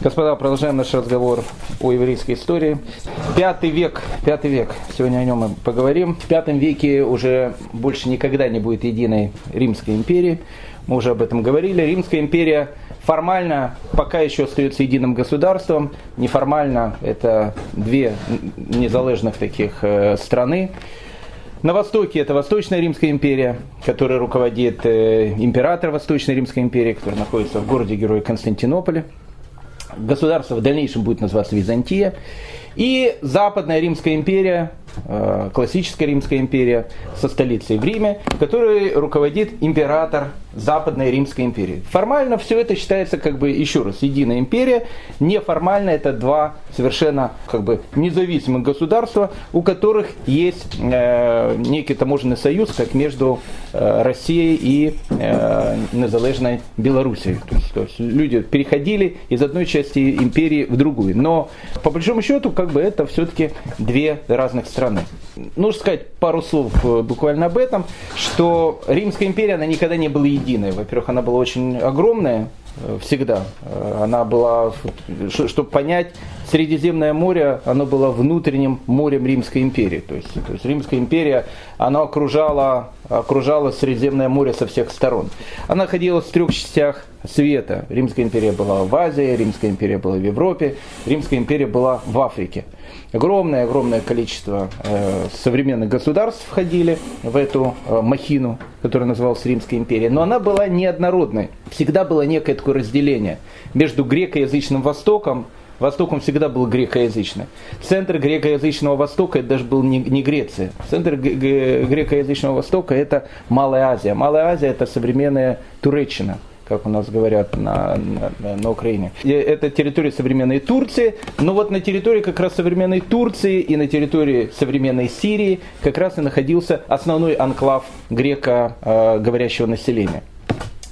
Господа, продолжаем наш разговор о еврейской истории. Пятый век, пятый век, сегодня о нем мы поговорим. В пятом веке уже больше никогда не будет единой Римской империи. Мы уже об этом говорили. Римская империя формально пока еще остается единым государством. Неформально это две незалежных таких э, страны. На востоке это Восточная Римская империя, которой руководит э, император Восточной Римской империи, который находится в городе Героя Константинополе. Государство в дальнейшем будет называться Византия. И Западная Римская империя, классическая Римская империя со столицей в Риме, которой руководит император Западной Римской империи. Формально все это считается как бы, еще раз, единая империя. Неформально это два совершенно как бы независимых государства, у которых есть э, некий таможенный союз, как между э, Россией и э, незалежной Белоруссией. То есть, то есть люди переходили из одной части империи в другую. Но по большому счету как бы это все-таки две разных страны. Нужно сказать пару слов э, буквально об этом, что Римская империя, она никогда не была единой. Во-первых, она была очень огромная, э, всегда. Э, она была, чтобы понять, Средиземное море, оно было внутренним морем Римской империи. То есть, то есть Римская империя, она окружала, окружала Средиземное море со всех сторон. Она находилась в трех частях света. Римская империя была в Азии, Римская империя была в Европе, Римская империя была в Африке. Огромное-огромное количество э, современных государств входили в эту э, махину, которая называлась Римская империя. Но она была неоднородной. Всегда было некое такое разделение между грекоязычным Востоком, Востоком всегда был грекоязычный. Центр грекоязычного Востока это даже был не, не Греция. Центр грекоязычного Востока это Малая Азия. Малая Азия это современная Туреччина как у нас говорят на, на, на Украине. И это территория современной Турции, но вот на территории как раз современной Турции и на территории современной Сирии как раз и находился основной анклав греко-говорящего населения.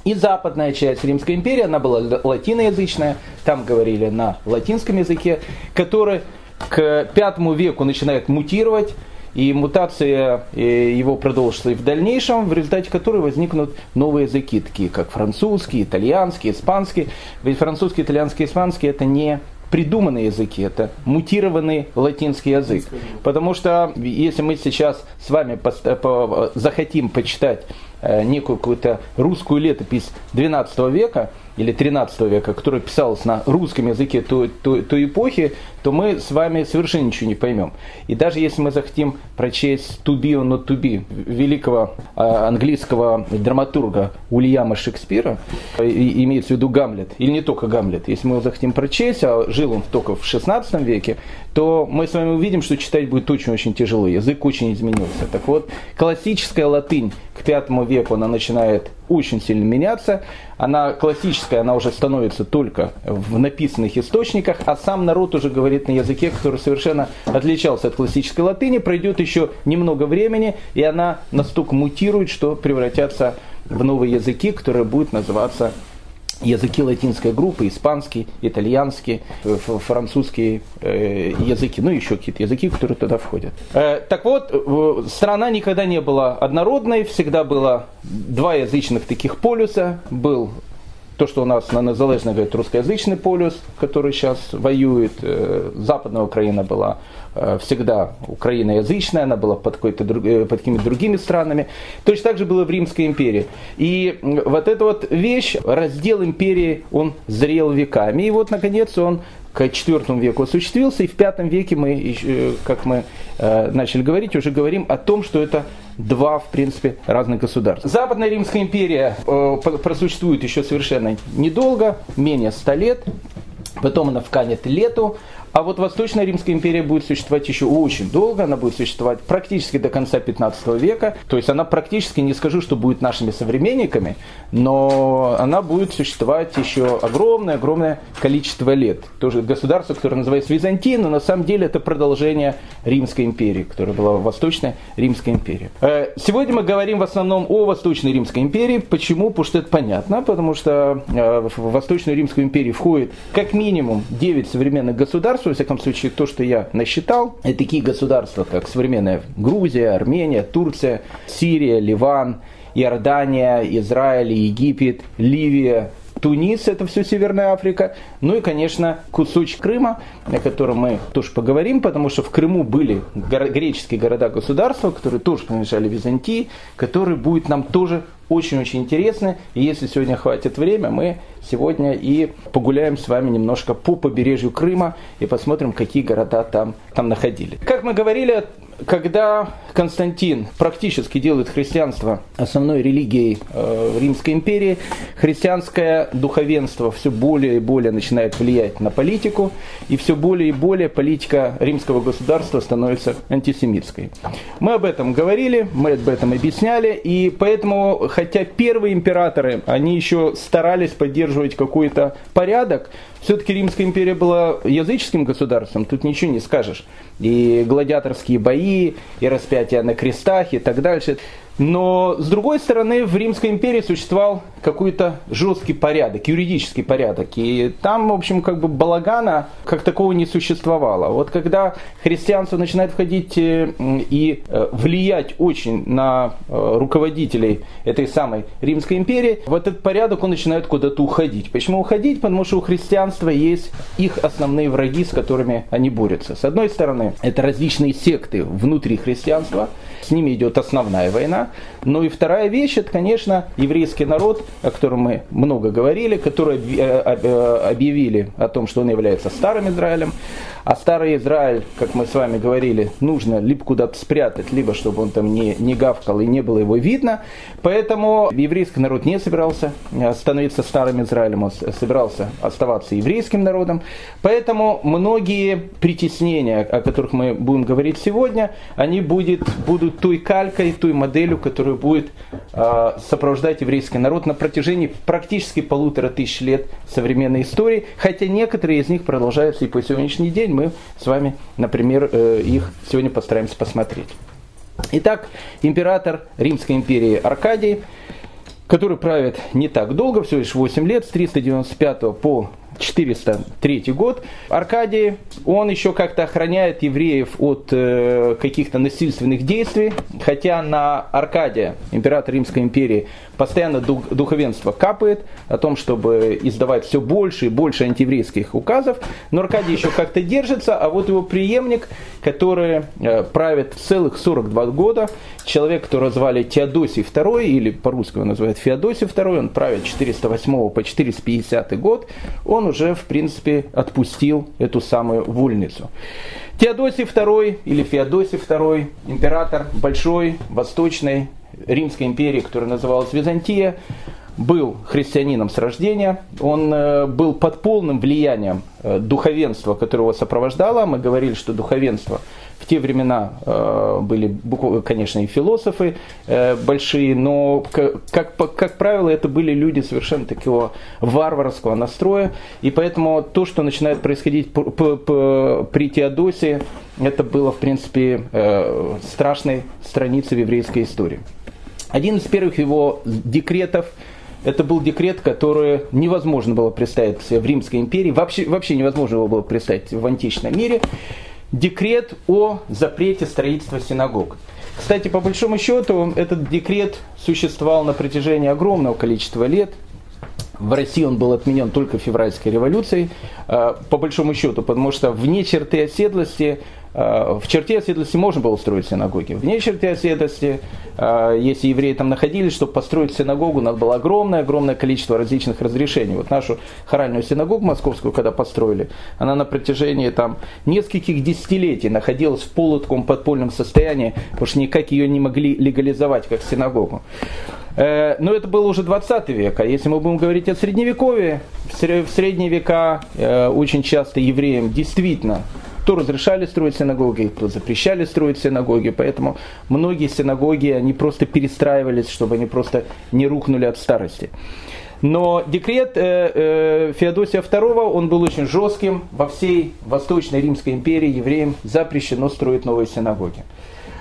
И западная часть Римской империи, она была латиноязычная, там говорили на латинском языке, который к пятому веку начинает мутировать, и мутация э, его продолжится и в дальнейшем, в результате которой возникнут новые языки, такие как французский, итальянский, испанский. Ведь французский, итальянский, испанский это не придуманные языки, это мутированный латинский язык. Потому что если мы сейчас с вами захотим почитать э, некую какую-то русскую летопись XII века, или 13 века, которая писалась на русском языке той, той, той эпохи, то мы с вами совершенно ничего не поймем. И даже если мы захотим прочесть «To be or not to be» великого а, английского драматурга Ульяма Шекспира, имеется в виду Гамлет, или не только Гамлет, если мы его захотим прочесть, а жил он только в 16 веке, то мы с вами увидим, что читать будет очень-очень тяжело, язык очень изменился. Так вот, классическая латынь к пятому веку, она начинает очень сильно меняться. Она классическая, она уже становится только в написанных источниках, а сам народ уже говорит на языке, который совершенно отличался от классической латыни. Пройдет еще немного времени, и она настолько мутирует, что превратятся в новые языки, которые будут называться языки латинской группы, испанский, итальянский, э, французские э, языки, ну еще какие-то языки, которые туда входят. Э, так вот, страна никогда не была однородной, всегда было два язычных таких полюса, был то, что у нас на Незалежной говорит русскоязычный полюс, который сейчас воюет, западная Украина была Э, всегда украиноязычная, она была под, э, под какими-то другими странами. Точно так же было в Римской империи. И вот эта вот вещь, раздел империи, он зрел веками. И вот, наконец, он к IV веку осуществился, и в V веке мы, э, как мы начали говорить, уже говорим о том, что это два, в принципе, разных государства. Западная Римская империя просуществует еще совершенно недолго, менее 100 лет, потом она вканет лету, а вот Восточная Римская империя будет существовать еще очень долго, она будет существовать практически до конца 15 века. То есть она практически, не скажу, что будет нашими современниками, но она будет существовать еще огромное-огромное количество лет. Тоже государство, которое называется Византия, но на самом деле это продолжение Римской империи, которая была Восточная Римская империя. Э, сегодня мы говорим в основном о Восточной Римской империи. Почему? Потому что это понятно, потому что э, в Восточную Римскую империю входит как минимум 9 современных государств, государства, во всяком случае, то, что я насчитал, это такие государства, как современная Грузия, Армения, Турция, Сирия, Ливан, Иордания, Израиль, Египет, Ливия, Тунис, это все Северная Африка, ну и, конечно, кусочек Крыма, о котором мы тоже поговорим, потому что в Крыму были греческие города-государства, которые тоже принадлежали Византии, которые будет нам тоже очень-очень интересно. И если сегодня хватит время, мы сегодня и погуляем с вами немножко по побережью Крыма и посмотрим, какие города там, там находили. Как мы говорили, когда Константин практически делает христианство основной религией э, Римской империи, христианское духовенство все более и более начинает влиять на политику, и все более и более политика римского государства становится антисемитской. Мы об этом говорили, мы об этом объясняли, и поэтому, хотя первые императоры, они еще старались поддерживать какой-то порядок, все-таки Римская империя была языческим государством, тут ничего не скажешь. И гладиаторские бои, и распятия на крестах, и так дальше. Но, с другой стороны, в Римской империи существовал какой-то жесткий порядок, юридический порядок. И там, в общем, как бы балагана как такого не существовало. Вот когда христианство начинает входить э, и э, влиять очень на э, руководителей этой самой Римской империи, вот этот порядок, он начинает куда-то уходить. Почему уходить? Потому что у христианства есть их основные враги, с которыми они борются. С одной стороны, это различные секты внутри христианства, с ними идет основная война. Ну и вторая вещь, это, конечно, еврейский народ, о котором мы много говорили, которые э, э, объявили о том, что он является старым Израилем. А старый Израиль, как мы с вами говорили, нужно либо куда-то спрятать, либо чтобы он там не, не гавкал и не было его видно. Поэтому еврейский народ не собирался становиться старым Израилем, он собирался оставаться еврейским народом. Поэтому многие притеснения, о которых мы будем говорить сегодня, они будет, будут той калькой, той моделью, которую будет э, сопровождать еврейский народ на протяжении практически полутора тысяч лет современной истории, хотя некоторые из них продолжаются и по сегодняшний день мы с вами, например, э, их сегодня постараемся посмотреть. Итак, император Римской империи Аркадий, который правит не так долго, всего лишь 8 лет, с 395 по 403 год. Аркадий, он еще как-то охраняет евреев от э, каких-то насильственных действий, хотя на Аркадия, император Римской империи, постоянно дух, духовенство капает о том, чтобы издавать все больше и больше антиеврейских указов, но Аркадий еще как-то держится, а вот его преемник, который э, правит целых 42 года, человек, которого звали Теодосий II, или по-русски его называют Феодосий II, он правит 408 по 450 год, он уже, в принципе, отпустил эту самую вольницу. Теодосий II или Феодосий II, император большой восточной Римской империи, которая называлась Византия, был христианином с рождения, он э, был под полным влиянием э, духовенства, которое его сопровождало. Мы говорили, что духовенство в те времена э, были, конечно, и философы большие, но, как, как правило, это были люди совершенно такого варварского настроя. И поэтому то, что начинает происходить при Теодосе, это было, в принципе, страшной страницей в еврейской истории. Один из первых его декретов – это был декрет, который невозможно было представить в Римской империи, вообще, вообще невозможно его было представить в античном мире. Декрет о запрете строительства синагог. Кстати, по большому счету, этот декрет существовал на протяжении огромного количества лет. В России он был отменен только февральской революцией, э, по большому счету, потому что вне черты оседлости в черте оседлости можно было устроить синагоги. Вне черте оседлости, э, если евреи там находились, чтобы построить синагогу, надо было огромное-огромное количество различных разрешений. Вот нашу хоральную синагогу московскую, когда построили, она на протяжении там нескольких десятилетий находилась в полутком подпольном состоянии, потому что никак ее не могли легализовать как синагогу. Э, но это было уже 20 век, а если мы будем говорить о средневековье, в средние века очень часто евреям действительно то разрешали строить синагоги, то запрещали строить синагоги, поэтому многие синагоги, они просто перестраивались, чтобы они просто не рухнули от старости. Но декрет э, э, Феодосия II, он был очень жестким. Во всей Восточной Римской империи евреям запрещено строить новые синагоги.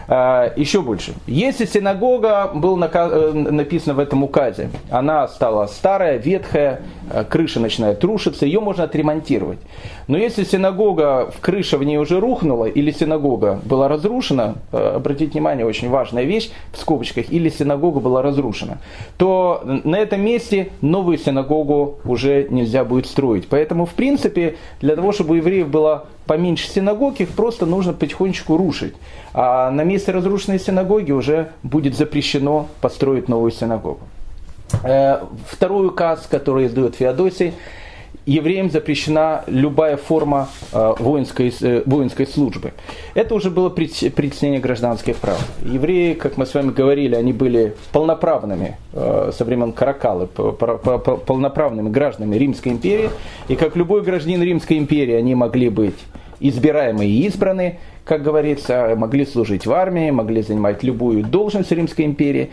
А, еще больше. Если синагога, было э, написано в этом указе, она стала старая, ветхая, крыша начинает рушиться, ее можно отремонтировать. Но если синагога, в крыша в ней уже рухнула, или синагога была разрушена, э, обратите внимание, очень важная вещь в скобочках, или синагога была разрушена, то на этом месте новую синагогу уже нельзя будет строить. Поэтому, в принципе, для того, чтобы у евреев было поменьше синагог, их просто нужно потихонечку рушить. А на месте разрушенной синагоги уже будет запрещено построить новую синагогу. Э, второй указ, который издает Феодосий, евреям запрещена любая форма э, воинской, э, воинской службы. Это уже было притеснение гражданских прав. Евреи, как мы с вами говорили, они были полноправными э, со времен Каракалы, полноправными гражданами Римской империи. И как любой гражданин Римской империи, они могли быть избираемы и избраны, как говорится, могли служить в армии, могли занимать любую должность Римской империи.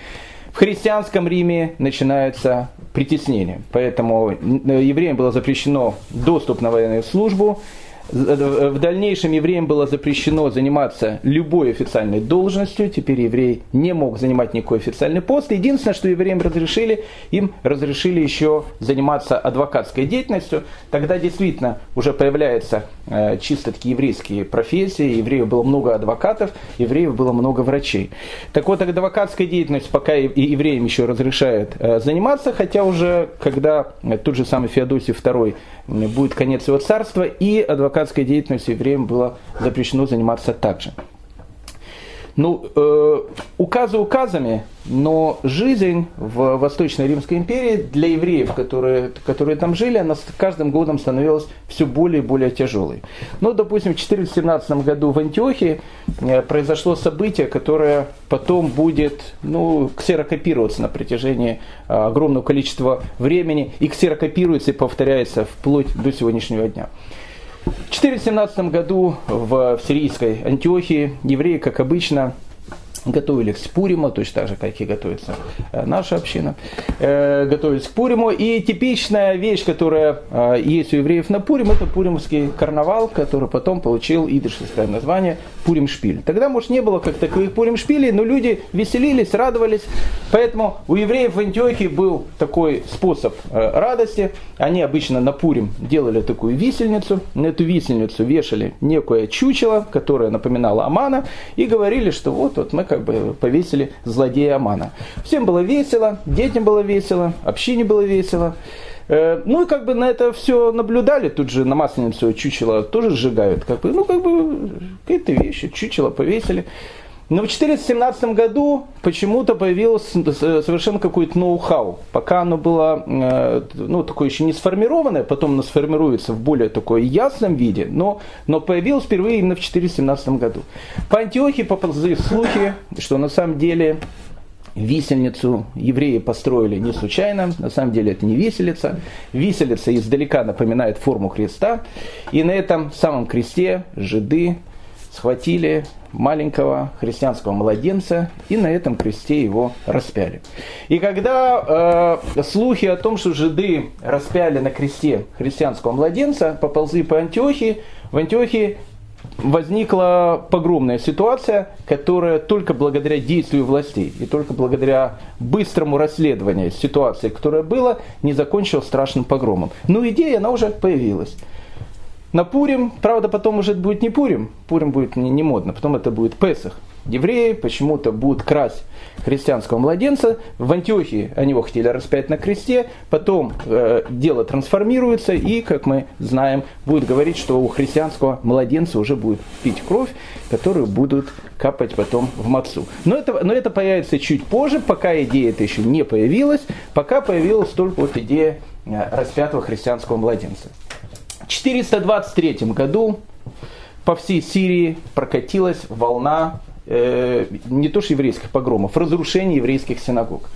В христианском Риме начинается притеснение. Поэтому евреям было запрещено доступ на военную службу, в дальнейшем евреям было запрещено заниматься любой официальной должностью. Теперь еврей не мог занимать никакой официальный пост. Единственное, что евреям разрешили, им разрешили еще заниматься адвокатской деятельностью. Тогда действительно уже появляются э, чисто такие еврейские профессии. Евреев было много адвокатов, евреев было много врачей. Так вот, адвокатская деятельность пока и евреям еще разрешают э, заниматься, хотя уже когда тот же самый Феодосий II будет конец его царства, и адвокатской деятельностью евреям было запрещено заниматься также. Ну, э, указы указами, но жизнь в Восточной Римской империи для евреев, которые, которые там жили, она с каждым годом становилась все более и более тяжелой. Ну, допустим, в 417 году в Антиохии э, произошло событие, которое потом будет ну, ксерокопироваться на протяжении э, огромного количества времени, и ксерокопируется и повторяется вплоть до сегодняшнего дня. В 417 году в сирийской Антиохии евреи, как обычно, готовились к Пуриму, точно так же, как и готовится э, наша община, э, готовились к Пуриму. И типичная вещь, которая э, есть у евреев на Пурим, это пуримский карнавал, который потом получил идышевское название Пурим-шпиль. Тогда, может, не было как таковых Пурим-шпилей, но люди веселились, радовались. Поэтому у евреев в Антиохии был такой способ радости. Они обычно на Пурим делали такую висельницу. На эту висельницу вешали некое чучело, которое напоминало Амана, и говорили, что вот, вот мы как бы повесили злодея Амана. Всем было весело, детям было весело, общине было весело. Э, ну и как бы на это все наблюдали, тут же на масленицу чучело тоже сжигают, как бы, ну как бы какие-то вещи, чучело повесили. Но в 417 году почему-то появилось совершенно какое-то ноу-хау. Пока оно было э, ну, такое еще не сформированное, потом оно сформируется в более такой ясном виде, но, но появилось впервые именно в 417 году. По Антиохии поползли слухи, что на самом деле Висельницу евреи построили не случайно, на самом деле это не виселица. Виселица издалека напоминает форму креста, и на этом самом кресте жиды схватили маленького христианского младенца и на этом кресте его распяли. И когда э, слухи о том, что жиды распяли на кресте христианского младенца, поползли по Антиохии, в Антиохии возникла погромная ситуация, которая только благодаря действию властей и только благодаря быстрому расследованию ситуации, которая была, не закончилась страшным погромом. Но идея, она уже появилась на Пурим, правда, потом уже будет не Пурим, Пурим будет не, не модно, потом это будет Песах. Евреи почему-то будут красть христианского младенца. В Антиохии они его хотели распять на кресте, потом э, дело трансформируется и, как мы знаем, будет говорить, что у христианского младенца уже будет пить кровь, которую будут капать потом в мацу. Но это, но это появится чуть позже, пока идея это еще не появилась, пока появилась только вот идея э, распятого христианского младенца. 423 году по всей Сирии прокатилась волна не то что еврейских погромов, разрушения еврейских синагог.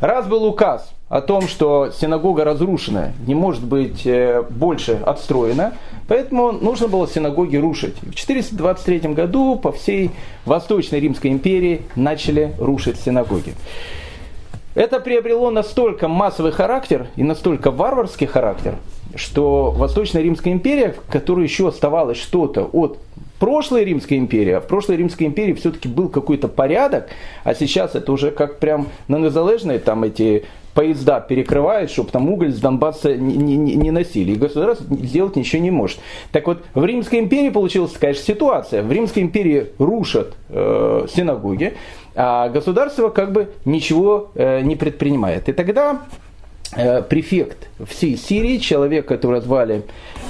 Раз был указ о том, что синагога разрушена, не может быть э, больше отстроена, поэтому нужно было синагоги рушить. В 423 году по всей Восточной Римской империи начали рушить синагоги. Это приобрело настолько массовый характер и настолько варварский характер, что Восточная Римская империя, в которой еще оставалось что-то от прошлой Римской империи, а в прошлой Римской империи все-таки был какой-то порядок, а сейчас это уже как прям на незалежной там эти поезда перекрывают, чтобы там уголь с Донбасса не, не, не носили. И государство сделать ничего не может. Так вот, в Римской империи получилась такая же ситуация. В Римской империи рушат э, синагоги, а государство как бы ничего э, не предпринимает. И тогда префект всей Сирии, человек, которого звали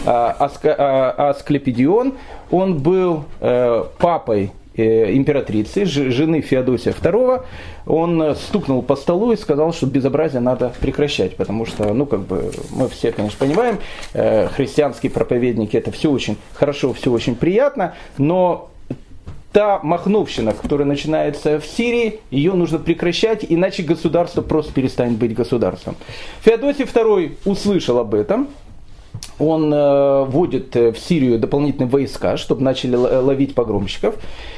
э, э, Асклепидион, он был э, папой Э, императрицы, жены Феодосия II, он э, стукнул по столу и сказал, что безобразие надо прекращать, потому что, ну, как бы, мы все, конечно, понимаем, э, христианские проповедники, это все очень хорошо, все очень приятно, но та махновщина, которая начинается в Сирии, ее нужно прекращать, иначе государство просто перестанет быть государством. Феодосий II услышал об этом, он э, вводит э, в Сирию дополнительные войска, чтобы начали ловить погромщиков,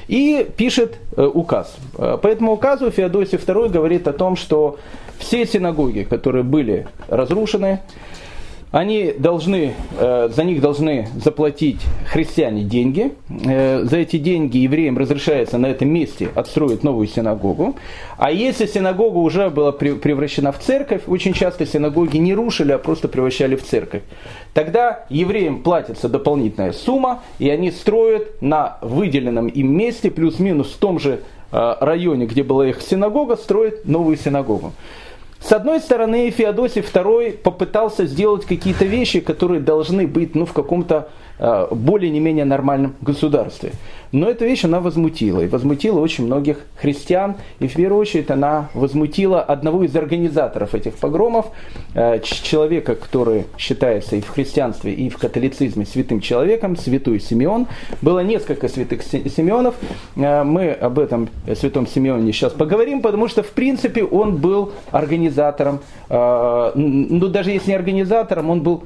и пишет э, указ. По этому указу Феодосий II говорит о том, что все синагоги, которые были разрушены, они должны, э, за них должны заплатить христиане деньги. Э, за эти деньги евреям разрешается на этом месте отстроить новую синагогу. А если синагога уже была превращена в церковь, очень часто синагоги не рушили, а просто превращали в церковь, тогда евреям платится дополнительная сумма, и они строят на выделенном им месте, плюс-минус в том же э, районе, где была их синагога, строят новую синагогу. С одной стороны, Феодосий II попытался сделать какие-то вещи, которые должны быть ну, в каком-то э, более не менее нормальном государстве. Но эта вещь она возмутила, и возмутила очень многих христиан, и в первую очередь она возмутила одного из организаторов этих погромов, э, человека, который считается и в христианстве, и в католицизме святым человеком, святой Симеон. Было несколько святых Симеонов, э, мы об этом святом Симеоне сейчас поговорим, потому что в принципе он был организатором, э, ну даже если не организатором, он был,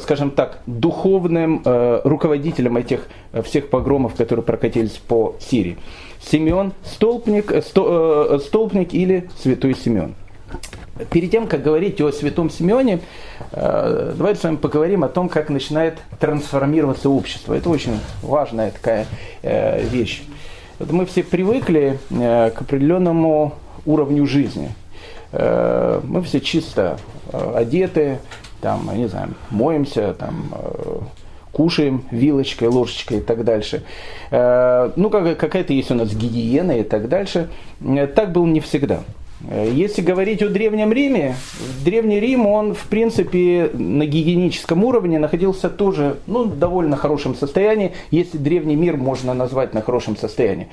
скажем так, духовным руководителем этих всех погромов, которые прокатились по Сирии. Симеон Столпник, э, сто, э, Столпник или Святой Симеон. Перед тем, как говорить о Святом Симеоне, э, давайте с вами поговорим о том, как начинает трансформироваться общество. Это очень важная такая вещь. Вот мы все привыкли к определенному уровню жизни. Мы все чисто одеты, там, не знаю, моемся, там, кушаем вилочкой, ложечкой и так дальше. Э, ну, какая-то есть у нас гигиена и так дальше. Э, так было не всегда. Э, если говорить о Древнем Риме, Древний Рим, он, в принципе, на гигиеническом уровне находился тоже ну, в довольно хорошем состоянии, если Древний мир можно назвать на хорошем состоянии.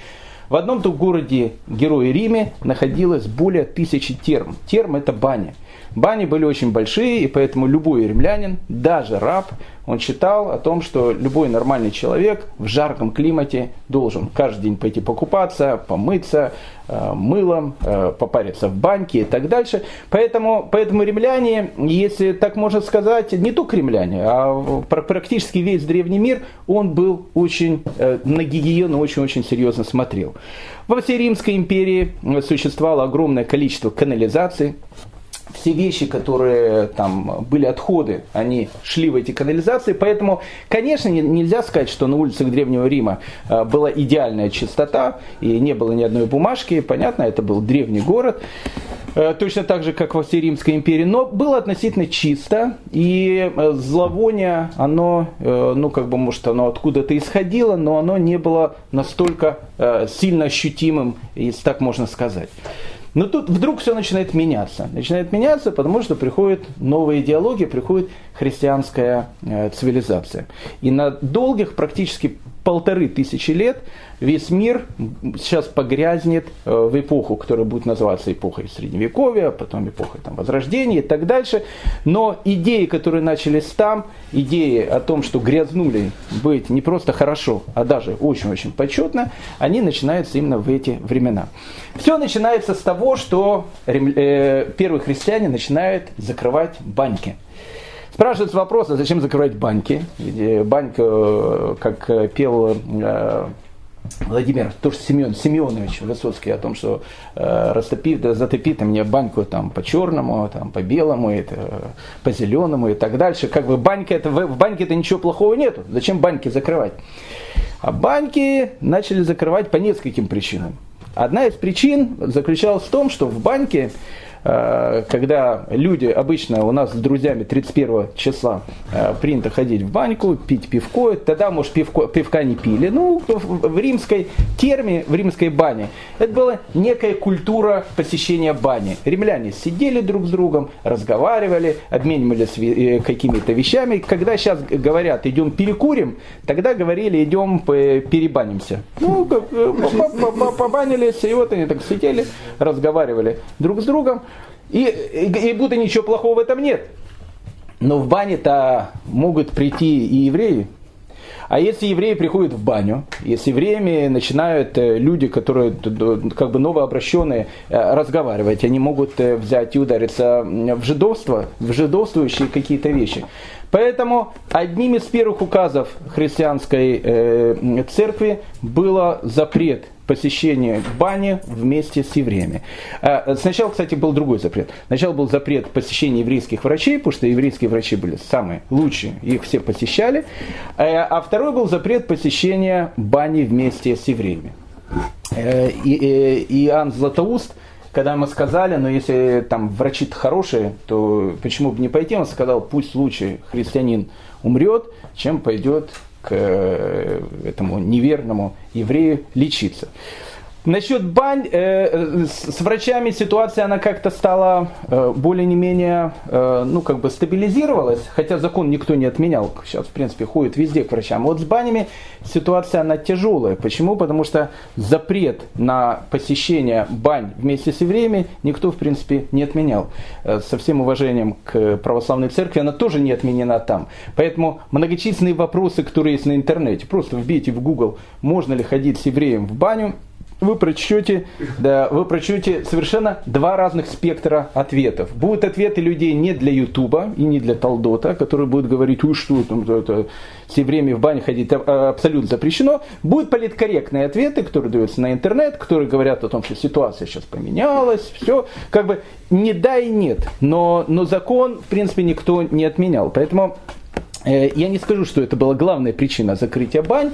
В одном то городе, герое Риме, находилось более тысячи терм. Терм – это баня. Бани были очень большие, и поэтому любой римлянин, даже раб, он считал о том, что любой нормальный человек в жарком климате должен каждый день пойти покупаться, помыться мылом, э, попариться в баньке и так дальше. Поэтому, поэтому римляне, если так можно сказать, не только римляне, а практически весь древний мир, он был очень э, на гигиену очень-очень серьезно смотрел. Во всей Римской империи существовало огромное количество канализаций, все вещи, которые там были отходы, они шли в эти канализации. Поэтому, конечно, нельзя сказать, что на улицах Древнего Рима э, была идеальная чистота и не было ни одной бумажки. Понятно, это был древний город, э, точно так же, как во всей Римской империи. Но было относительно чисто, и э, зловоние, оно, ну как бы, может, оно откуда-то исходило, но оно не было настолько сильно ощутимым, если так можно сказать. Но тут вдруг все начинает меняться. Начинает меняться, потому что приходит новая идеология, приходит христианская э, цивилизация. И на долгих, практически полторы тысячи лет, весь мир сейчас погрязнет э, в эпоху, которая будет называться эпохой Средневековья, потом эпохой там, Возрождения и так дальше. Но идеи, которые начались там, идеи о том, что грязнули быть не просто хорошо, а даже очень-очень почетно, они начинаются именно в эти времена. Все начинается с того, что э, первые христиане начинают закрывать баньки. Спрашивается вопрос, а зачем закрывать баньки? Ведь банька, э, как э, пел Владимир, тоже Семен, Семенович Высоцкий о том, что э, растопи, да, затопи ты мне баньку там по черному, там по белому, это, по зеленому и так дальше. Как бы банька это, в баньке это ничего плохого нету. Зачем баньки закрывать? А баньки начали закрывать по нескольким причинам. Одна из причин заключалась в том, что в баньке Э, когда люди обычно у нас с друзьями 31 числа э, принято ходить в баньку, пить пивко, тогда, может, пивко, пивка не пили. Ну, в римской терме, в римской бане, это была некая культура посещения бани. Римляне сидели друг с другом, разговаривали, обменивались э, какими-то вещами. Когда сейчас говорят, идем перекурим, тогда говорили, идем перебанимся. Ну, побанились, и вот они так сидели, разговаривали друг с другом. И, и, будто ничего плохого в этом нет. Но в бане-то могут прийти и евреи. А если евреи приходят в баню, если евреями начинают э, люди, которые как бы новообращенные, э, разговаривать, они могут э, взять и удариться в жидовство, в жидовствующие какие-то вещи. Поэтому одним из первых указов христианской э, церкви было запрет посещения бани вместе с евреями. А, сначала, кстати, был другой запрет. Сначала был запрет посещения еврейских врачей, потому что еврейские врачи были самые лучшие, их все посещали. А, а второй был запрет посещения бани вместе с евреями. Э, и Иоанн Златоуст – когда мы сказали, но если там врачи хорошие, то почему бы не пойти? Он сказал, пусть лучше христианин умрет, чем пойдет к э, этому неверному еврею лечиться. Насчет бань, э, с врачами ситуация, она как-то стала э, более не менее, э, ну, как бы стабилизировалась, хотя закон никто не отменял, сейчас, в принципе, ходит везде к врачам. Вот с банями ситуация, она тяжелая. Почему? Потому что запрет на посещение бань вместе с евреями никто, в принципе, не отменял. Э, со всем уважением к православной церкви, она тоже не отменена там. Поэтому многочисленные вопросы, которые есть на интернете, просто вбейте в Google, можно ли ходить с евреем в баню, вы прочтете, да, вы прочтете совершенно два разных спектра ответов. Будут ответы людей не для Ютуба и не для Талдота, которые будут говорить, уж что там это, все время в бане ходить а, абсолютно запрещено. Будут политкорректные ответы, которые даются на интернет, которые говорят о том, что ситуация сейчас поменялась, все, как бы не да и нет. Но, но закон, в принципе, никто не отменял. Поэтому э, я не скажу, что это была главная причина закрытия бань.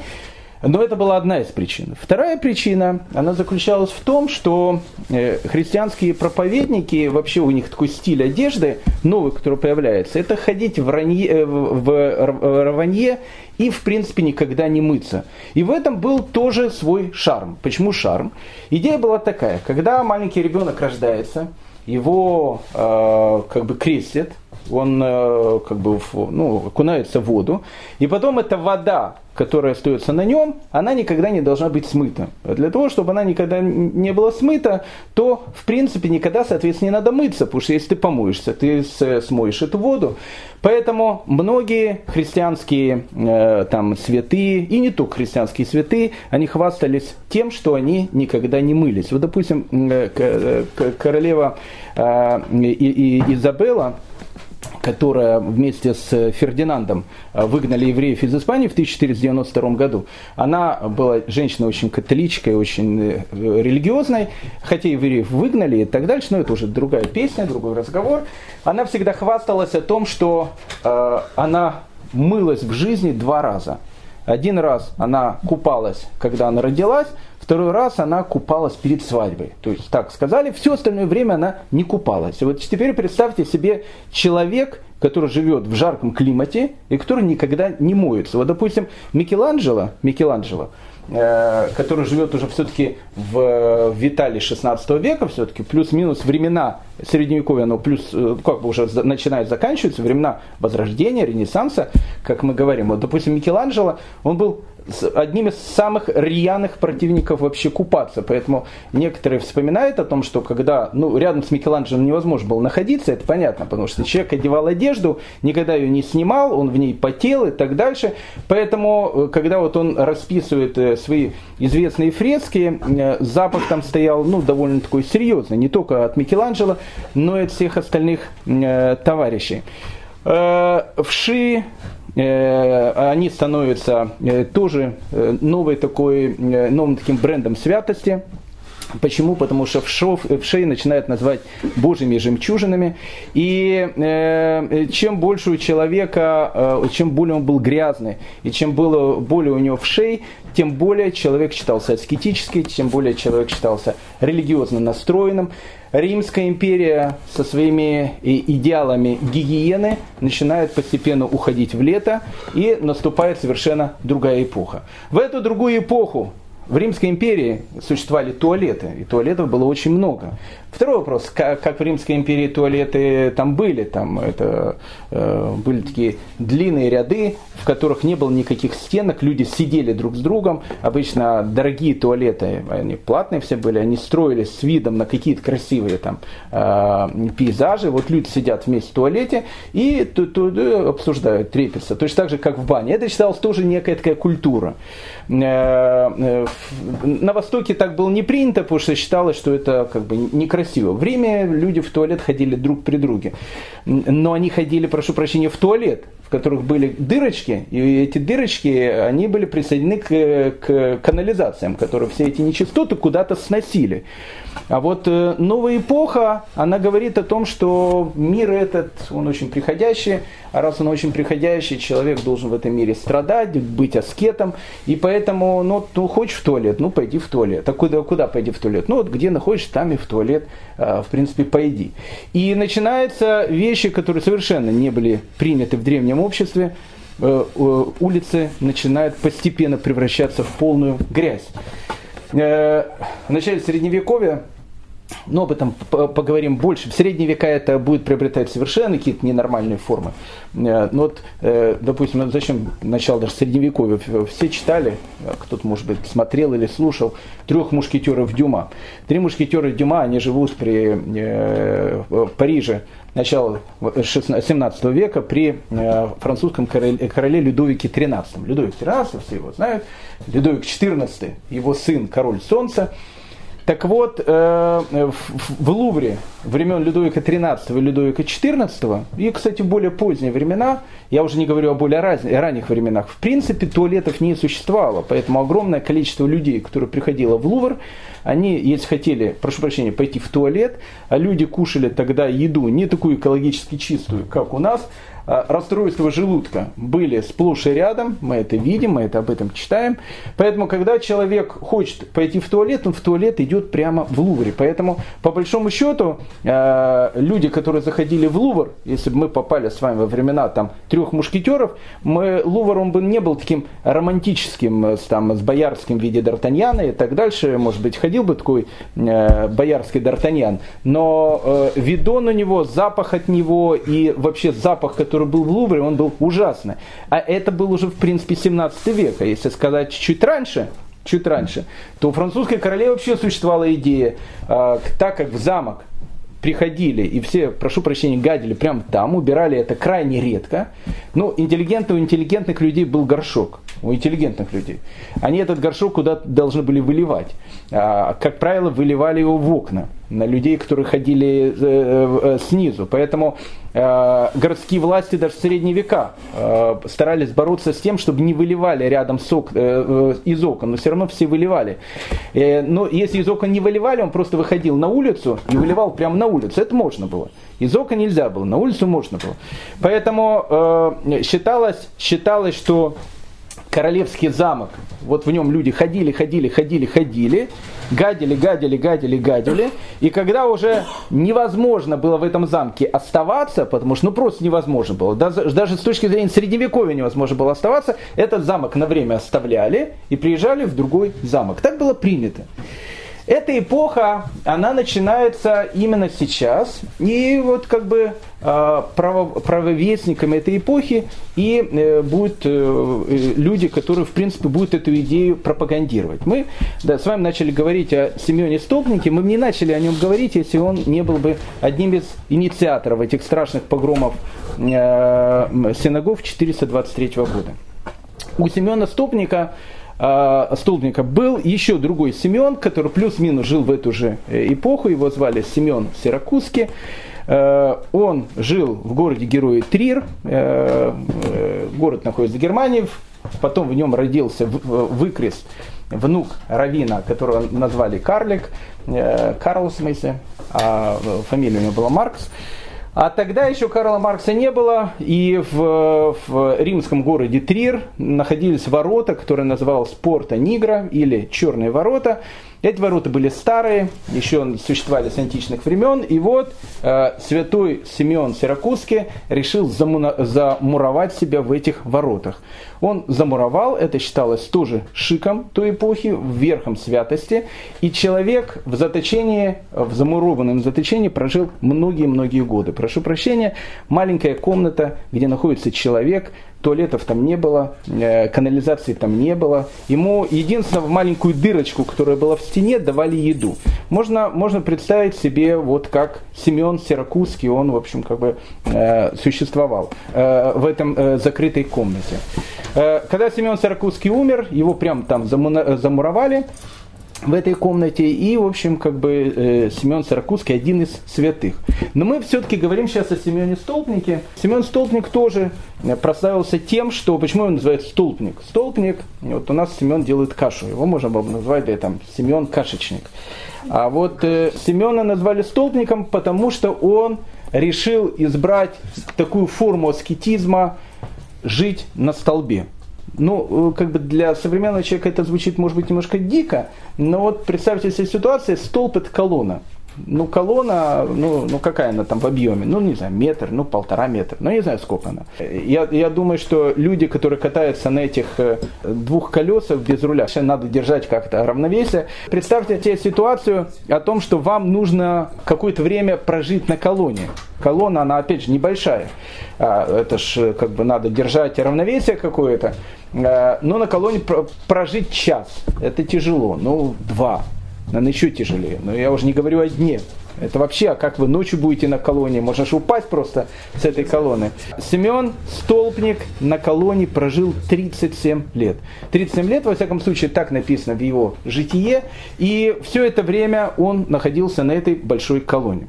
Но это была одна из причин. Вторая причина, она заключалась в том, что э, христианские проповедники, вообще у них такой стиль одежды, новый, который появляется, это ходить в, ранье, э, в рванье и, в принципе, никогда не мыться. И в этом был тоже свой шарм. Почему шарм? Идея была такая, когда маленький ребенок рождается, его э, как бы крестят, он э, как бы ну, окунается в воду, и потом эта вода, которая остается на нем, она никогда не должна быть смыта. Для того, чтобы она никогда не была смыта, то в принципе никогда, соответственно, не надо мыться, потому что если ты помоешься, ты смоешь эту воду. Поэтому многие христианские э, там святые, и не только христианские святые, они хвастались тем, что они никогда не мылись. Вот, допустим, э, э королева э, Изабелла, которая вместе с Фердинандом э, выгнали евреев из Испании в 1492 году, она была женщиной очень католичкой, очень э, религиозной, хотя евреев выгнали и так дальше, но это уже другая песня, другой разговор. Она всегда хвасталась о том, что э, она мылась в жизни два раза. Один раз она купалась, когда она родилась, Второй раз она купалась перед свадьбой. То есть так сказали, все остальное время она не купалась. Вот теперь представьте себе человек, который живет в жарком климате и который никогда не моется. Вот, допустим, Микеланджело, Микеланджело который живет уже все-таки в, в Италии 16 века, все-таки плюс-минус времена Средневековья, оно плюс, э, как бы уже начинает заканчиваться, времена Возрождения, Ренессанса, как мы говорим. Вот, допустим, Микеланджело, он был одним из самых рьяных противников вообще купаться. Поэтому некоторые вспоминают о том, что когда ну, рядом с Микеланджело невозможно было находиться, это понятно, потому что человек одевал одежду, никогда ее не снимал, он в ней потел и так дальше. Поэтому, э, когда вот он расписывает э, свои известные фрески, э, запах там стоял ну, довольно такой серьезный, не только от Микеланджело, но и от всех остальных товарищей. Вши Э, они становятся э, тоже э, новой такой, новым таким брендом святости. Почему? Потому что в, шов, в шее начинают называть божьими жемчужинами. И э, чем больше у человека, э, чем более он был грязный, и чем было более у него в шее, тем более человек считался аскетически, тем более человек считался религиозно настроенным. Римская империя со своими идеалами гигиены начинает постепенно уходить в лето, и наступает совершенно другая эпоха. В эту другую эпоху в Римской империи существовали туалеты, и туалетов было очень много. Второй вопрос, как, как в Римской империи туалеты там были, там это э, были такие длинные ряды, в которых не было никаких стенок, люди сидели друг с другом. Обычно дорогие туалеты, они платные все были, они строились с видом на какие-то красивые там э, пейзажи. Вот люди сидят вместе в туалете и тут, тут обсуждают, трепятся. Точно так же, как в бане. Это считалось тоже некая такая культура. Э, э, на Востоке так было не принято, потому что считалось, что это как бы некрасиво. В Риме люди в туалет ходили друг при друге. Но они ходили, прошу прощения, в туалет, в которых были дырочки, и эти дырочки, они были присоединены к, к канализациям, которые все эти нечистоты куда-то сносили. А вот э, новая эпоха, она говорит о том, что мир этот, он очень приходящий, а раз он очень приходящий, человек должен в этом мире страдать, быть аскетом, и поэтому, ну, ну хочешь в туалет, ну, пойди в туалет. А куда, куда пойди в туалет? Ну, вот где находишься, там и в туалет, э, в принципе, пойди. И начинаются вещи, которые совершенно не были приняты в древнем обществе, э, улицы начинают постепенно превращаться в полную грязь. В начале Средневековья но об этом поговорим больше. В средние века это будет приобретать совершенно какие-то ненормальные формы. Э, ну вот, э, допустим, зачем начало даже средневековья? Все читали, кто-то, может быть, смотрел или слушал, трех мушкетеров Дюма. Три мушкетера Дюма, они живут при э, Париже начала 17 века при французском короле, короле Людовике XIII. Людовик XIII, все его знают. Людовик XIV, его сын, король солнца. Так вот, э, в Лувре времен Людовика XIII и Людовика XIV, и, кстати, более поздние времена, я уже не говорю о более ранних временах, в принципе, туалетов не существовало, поэтому огромное количество людей, которые приходило в Лувр, они, если хотели, прошу прощения, пойти в туалет, а люди кушали тогда еду не такую экологически чистую, как у нас, расстройства желудка были сплошь и рядом, мы это видим, мы это об этом читаем. Поэтому, когда человек хочет пойти в туалет, он в туалет идет прямо в Лувре. Поэтому, по большому счету, а, люди, которые заходили в Лувр, если бы мы попали с вами во времена там, трех мушкетеров, мы, Лувр он бы не был таким романтическим, там, с боярским в виде Д'Артаньяна и так дальше. Может быть, ходил бы такой э, боярский Д'Артаньян. Но э, видон у него, запах от него и вообще запах, который который был в Лувре, он был ужасный. А это был уже, в принципе, 17 век. А если сказать чуть раньше, чуть раньше, то у французской королевы вообще существовала идея, э, так как в замок приходили и все, прошу прощения, гадили прямо там, убирали это крайне редко. Ну, интеллигентный, у интеллигентных людей был горшок, у интеллигентных людей. Они этот горшок куда-то должны были выливать. А, как правило, выливали его в окна на людей, которые ходили э, э, снизу. Поэтому э, городские власти даже в средние века старались бороться с тем, чтобы не выливали рядом сок из окон, но все равно все выливали. Но если из окон не выливали, он просто выходил на улицу и выливал прямо на улицу. Это можно было. Из окон нельзя было, на улицу можно было. Поэтому считалось, считалось, что королевский замок. Вот в нем люди ходили, ходили, ходили, ходили, гадили, гадили, гадили, гадили. И когда уже невозможно было в этом замке оставаться, потому что ну просто невозможно было, даже, даже с точки зрения средневековья невозможно было оставаться, этот замок на время оставляли и приезжали в другой замок. Так было принято. Эта эпоха, она начинается именно сейчас, и вот как бы а, право, правовестниками этой эпохи и э, будут э, люди, которые, в принципе, будут эту идею пропагандировать. Мы да, с вами начали говорить о Семене Стопнике, мы не начали о нем говорить, если он не был бы одним из инициаторов этих страшных погромов э, синагог 423 года. У Семена Стопника э, столбника был еще другой Семен, который плюс-минус жил в эту же э, эпоху, его звали Семен Сиракузский. Э, он жил в городе Герои Трир, э, город находится в Германии, потом в нем родился выкрест внук Равина, которого назвали Карлик, Карл в смысле, а фамилия у него была Маркс. А тогда еще Карла Маркса не было, и в, в римском городе Трир находились ворота, которые называлась Порта Нигра или Черные ворота. Эти ворота были старые, еще существовали с античных времен. И вот э, святой Симеон Сиракузский решил замуна, замуровать себя в этих воротах. Он замуровал, это считалось тоже шиком той эпохи, верхом святости. И человек в заточении, в замурованном заточении прожил многие-многие годы. Прошу прощения, маленькая комната, где находится человек, туалетов там не было, э, канализации там не было. Ему единственно в маленькую дырочку, которая была в стене, давали еду. Можно, можно представить себе, вот как Семен Сиракузский, он, в общем, как бы э, существовал э, в этом закрытой комнате. Когда Семен Сиракузский умер, его прям там замуровали, в этой комнате. И, в общем, как бы э, Семен Саракузский один из святых. Но мы все-таки говорим сейчас о Семене Столпнике. Семен Столпник тоже э, прославился тем, что... Почему он называется Столпник? Столпник, вот у нас Семен делает кашу. Его можно было бы назвать, да, там, Семен Кашечник. А вот э, Семена назвали Столпником, потому что он решил избрать такую форму аскетизма, жить на столбе. Ну, э, как бы для современного человека это звучит, может быть, немножко дико, но вот представьте себе ситуацию, столб это колонна. Ну, колонна, ну, ну какая она там в объеме? Ну, не знаю, метр, ну, полтора метра. Ну, не знаю, сколько она. Я, я думаю, что люди, которые катаются на этих э, двух колесах без руля, сейчас надо держать как-то равновесие. Представьте себе ситуацию о том, что вам нужно какое-то время прожить на колонне. Колонна, она, опять же, небольшая. А, это ж э, как бы надо держать равновесие какое-то. А, но на колонне прожить час, это тяжело. Ну, два, наверное, еще тяжелее. Но я уже не говорю о дне. Это вообще, а как вы ночью будете на колонии? Можно же упасть просто с этой колонны. Семен Столпник на колонии прожил 37 лет. 37 лет, во всяком случае, так написано в его житие. И все это время он находился на этой большой колонии.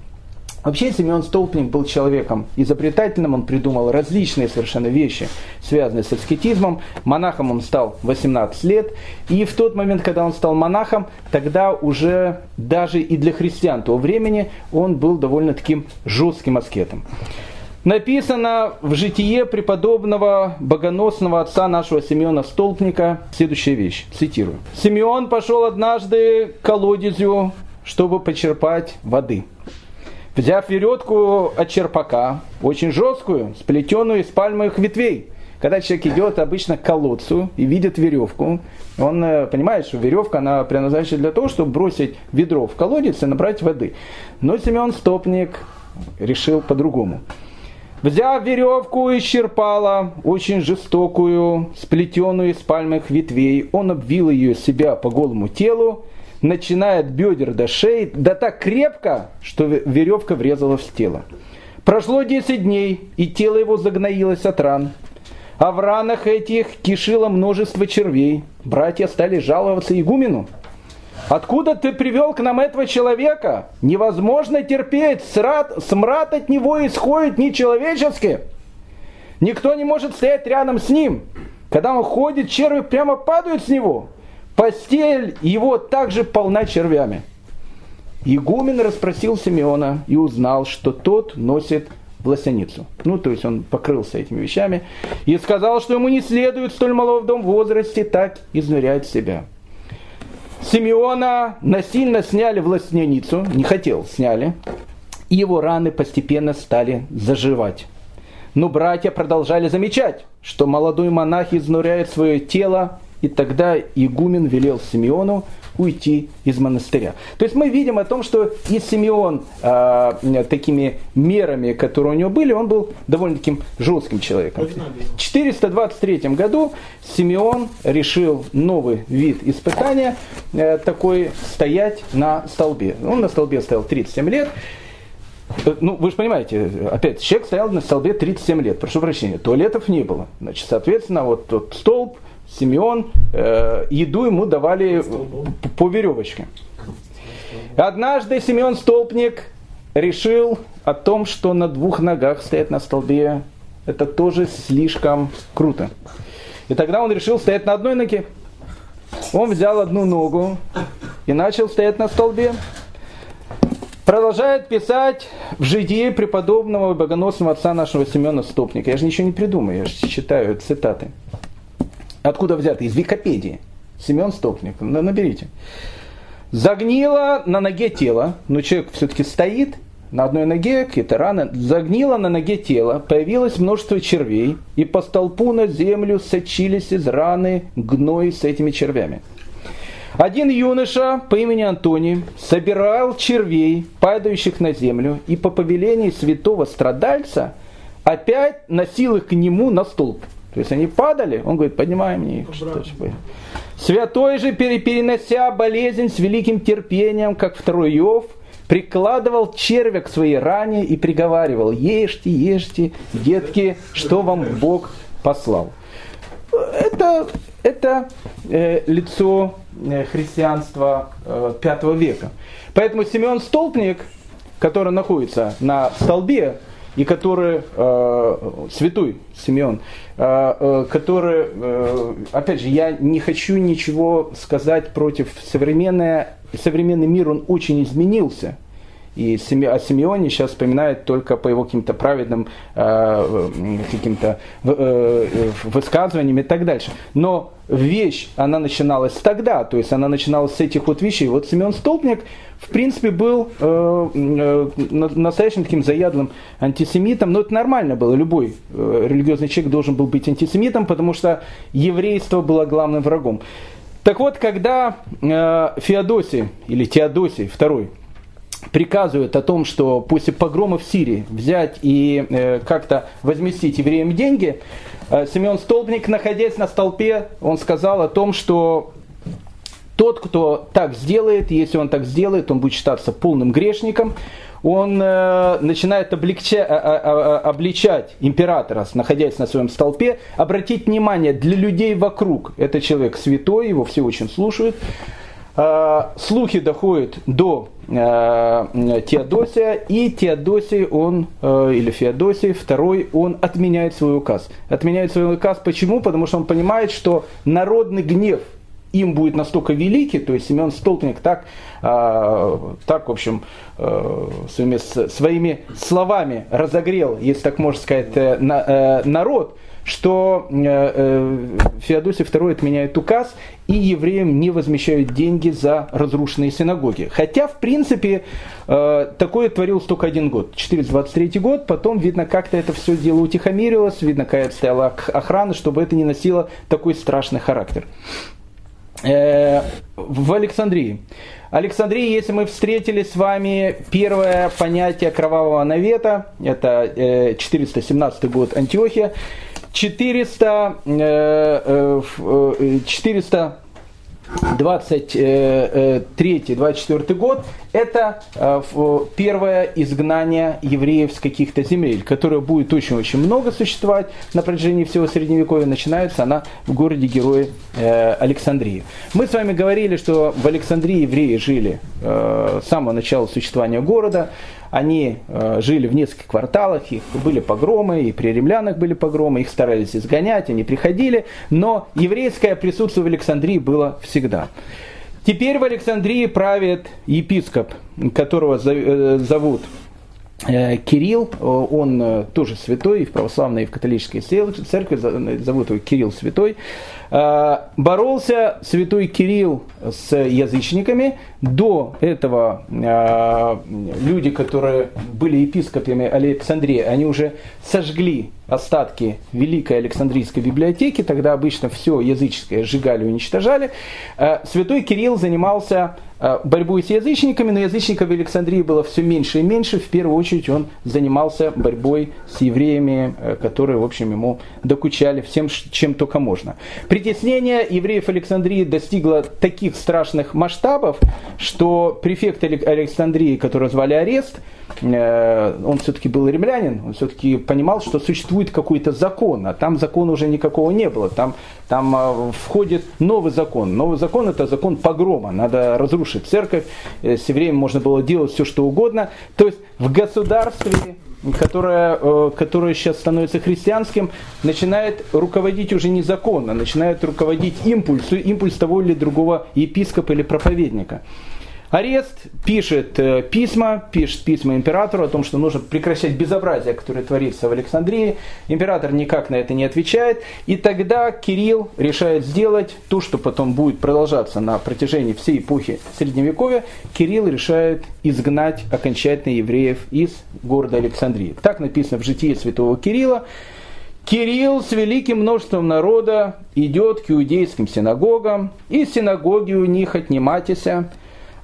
Вообще Семен Столпник был человеком изобретательным, он придумал различные совершенно вещи, связанные с аскетизмом. Монахом он стал 18 лет, и в тот момент, когда он стал монахом, тогда уже даже и для христиан того времени он был довольно таким жестким аскетом. Написано в житие преподобного богоносного отца нашего Семена Столпника следующая вещь, цитирую. «Симеон пошел однажды к колодезю, чтобы почерпать воды». Взяв веретку от черпака, очень жесткую, сплетенную из пальмовых ветвей, когда человек идет обычно к колодцу и видит веревку, он э, понимает, что веревка, она предназначена для того, чтобы бросить ведро в колодец и набрать воды. Но Семен Стопник решил по-другому. Взяв веревку из черпала, очень жестокую, сплетенную из пальмовых ветвей, он обвил ее себя по голому телу, начиная от бедер до шеи, да так крепко, что веревка врезала в тело. Прошло 10 дней, и тело его загноилось от ран. А в ранах этих кишило множество червей. Братья стали жаловаться игумену. Откуда ты привел к нам этого человека? Невозможно терпеть, срад, смрад от него исходит нечеловечески. Никто не может стоять рядом с ним. Когда он ходит, черви прямо падают с него. Постель его также полна червями. Игумен расспросил Симеона и узнал, что тот носит власяницу. Ну, то есть он покрылся этими вещами. И сказал, что ему не следует в столь молодом возрасте так изнурять себя. Симеона насильно сняли власяницу, не хотел, сняли. И его раны постепенно стали заживать. Но братья продолжали замечать, что молодой монах изнуряет свое тело и тогда игумен велел Симеону уйти из монастыря. То есть мы видим о том, что и Симеон э, такими мерами, которые у него были, он был довольно таким жестким человеком. В 423 году Симеон решил новый вид испытания, э, такой стоять на столбе. Он на столбе стоял 37 лет. Э, ну, вы же понимаете, опять, человек стоял на столбе 37 лет, прошу прощения, туалетов не было. Значит, соответственно, вот тот столб, Симеон, э, еду ему давали по веревочке. Однажды Симеон Столпник решил о том, что на двух ногах стоять на столбе, это тоже слишком круто. И тогда он решил стоять на одной ноге. он взял одну ногу и начал стоять на столбе. Продолжает писать в житии преподобного богоносного отца нашего Семена Стопника. Я же ничего не придумаю, я же читаю цитаты. Откуда взяты? Из Википедии. Семен Стопник. Наберите. Загнило на ноге тело, но человек все-таки стоит, на одной ноге какие-то раны, загнило на ноге тело, появилось множество червей, и по столпу на землю сочились из раны гной с этими червями. Один юноша по имени Антоний собирал червей, падающих на землю, и по повелению святого страдальца опять носил их к нему на столб. То есть они падали, он говорит, поднимай мне их. Что Святой же, перенося болезнь с великим терпением, как второй Иов, прикладывал червя к своей ране и приговаривал, ешьте, ешьте, детки, что вам Бог послал. Это, это э, лицо э, христианства э, V века. Поэтому Семен Столпник, который находится на столбе, и который, э, святой Симеон, э, э, который, э, опять же, я не хочу ничего сказать против современного, современный мир, он очень изменился. И о Симеоне сейчас вспоминают только по его каким-то праведным э, каким-то высказываниям и так дальше. Но вещь, она начиналась тогда, то есть она начиналась с этих вот вещей. Вот Семен Столпник, в принципе, был э, э, настоящим таким заядлым антисемитом, но это нормально было, любой э, религиозный человек должен был быть антисемитом, потому что еврейство было главным врагом. Так вот, когда э, Феодосий или Теодосий II приказывают о том, что после погрома в Сирии взять и э, как-то возместить евреям деньги, э, Семен Столбник, находясь на столпе, он сказал о том, что тот, кто так сделает, если он так сделает, он будет считаться полным грешником, он э, начинает облегча, а, а, а, обличать императора, находясь на своем столпе, обратить внимание для людей вокруг. Это человек святой, его все очень слушают. Э, слухи доходят до э, Теодосия, и Теодосий, он, э, или Феодосий, второй, он отменяет свой указ. Отменяет свой указ почему? Потому что он понимает, что народный гнев им будет настолько великий, то есть Семен Столтник так, так в общем, своими, своими словами разогрел, если так можно сказать, народ, что э, э, Феодосий II отменяет указ, и евреям не возмещают деньги за разрушенные синагоги. Хотя, в принципе, э, такое творилось только один год, 423 год, потом, видно, как-то это все дело утихомирилось, видно, какая стояла охрана, чтобы это не носило такой страшный характер. В Александрии. Александрии, если мы встретили с вами первое понятие кровавого навета, это 417 год Антиохия, 400, 400 23-24 год – это э, первое изгнание евреев с каких-то земель, которое будет очень-очень много существовать на протяжении всего Средневековья. Начинается она в городе-герое э, Александрии. Мы с вами говорили, что в Александрии евреи жили э, с самого начала существования города. Они жили в нескольких кварталах, их были погромы, и при римлянах были погромы, их старались изгонять, они приходили, но еврейское присутствие в Александрии было всегда. Теперь в Александрии правит епископ, которого э, зовут э, Кирилл, он э, тоже святой, и в православной, и в католической церкви зовут его Кирилл Святой. Боролся святой Кирилл с язычниками. До этого люди, которые были епископами Александрии, они уже сожгли остатки Великой Александрийской библиотеки, тогда обычно все языческое сжигали, уничтожали. Э, святой Кирилл занимался э, борьбой с язычниками, но язычников в Александрии было все меньше и меньше. В первую очередь он занимался борьбой с евреями, э, которые, в общем, ему докучали всем, чем только можно. Притеснение евреев Александрии достигло таких страшных масштабов, что префект Александрии, который звали Арест, он все-таки был римлянин, он все-таки понимал, что существует какой-то закон, а там закона уже никакого не было. Там, там э, входит новый закон. Новый закон это закон погрома. Надо разрушить церковь. С евреями можно было делать все, что угодно. То есть в государстве которое, которое сейчас становится христианским, начинает руководить уже не закон, а начинает руководить импульс, импульс того или другого епископа или проповедника. Арест пишет э, письма, пишет письма императору о том, что нужно прекращать безобразие, которое творится в Александрии. Император никак на это не отвечает. И тогда Кирилл решает сделать то, что потом будет продолжаться на протяжении всей эпохи Средневековья. Кирилл решает изгнать окончательно евреев из города Александрии. Так написано в житии святого Кирилла. Кирилл с великим множеством народа идет к иудейским синагогам, и синагоги у них отнимайтеся,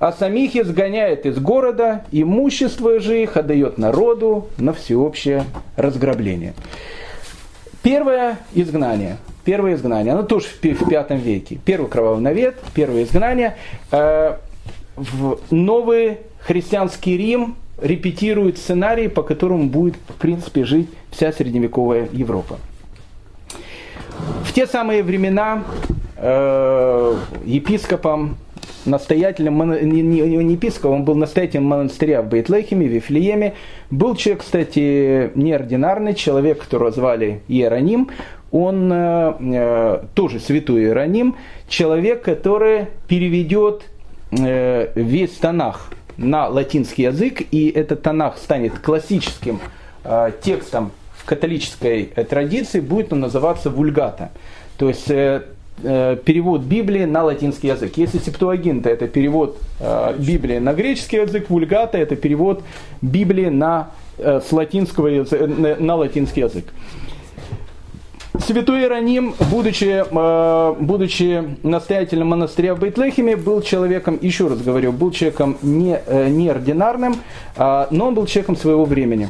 а самих изгоняет из города, имущество же их отдает народу на всеобщее разграбление. Первое изгнание. Первое изгнание, оно тоже в пятом веке. Первый кровавый навет, первое изгнание. Э, в новый христианский Рим репетирует сценарий, по которому будет, в принципе, жить вся средневековая Европа. В те самые времена э, епископом настоятелем, не, епископом, он был настоятелем монастыря в Бейтлехеме, Вифлееме. Был человек, кстати, неординарный, человек, которого звали Иероним. Он э, э, тоже святой Иероним, человек, который переведет э, весь Танах на латинский язык, и этот Танах станет классическим э, текстом в католической э, традиции, будет он называться вульгата. То есть Э, перевод Библии на латинский язык. Если септуагинта это перевод э, Библии на греческий язык, вульгата это перевод Библии на, э, с латинского на латинский язык. Святой Иероним, будучи, будучи настоятелем монастыря в Бейтлехеме, был человеком, еще раз говорю, был человеком не, неординарным, а, но он был человеком своего времени.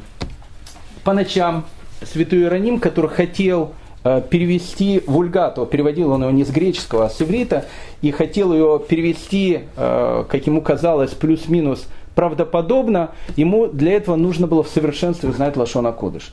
По ночам святой Иероним, который хотел Э, перевести вульгату, переводил он его не с греческого, а с иврита, и хотел ее перевести, э, как ему казалось, плюс-минус правдоподобно, ему для этого нужно было в совершенстве знать Лашона Кодыш.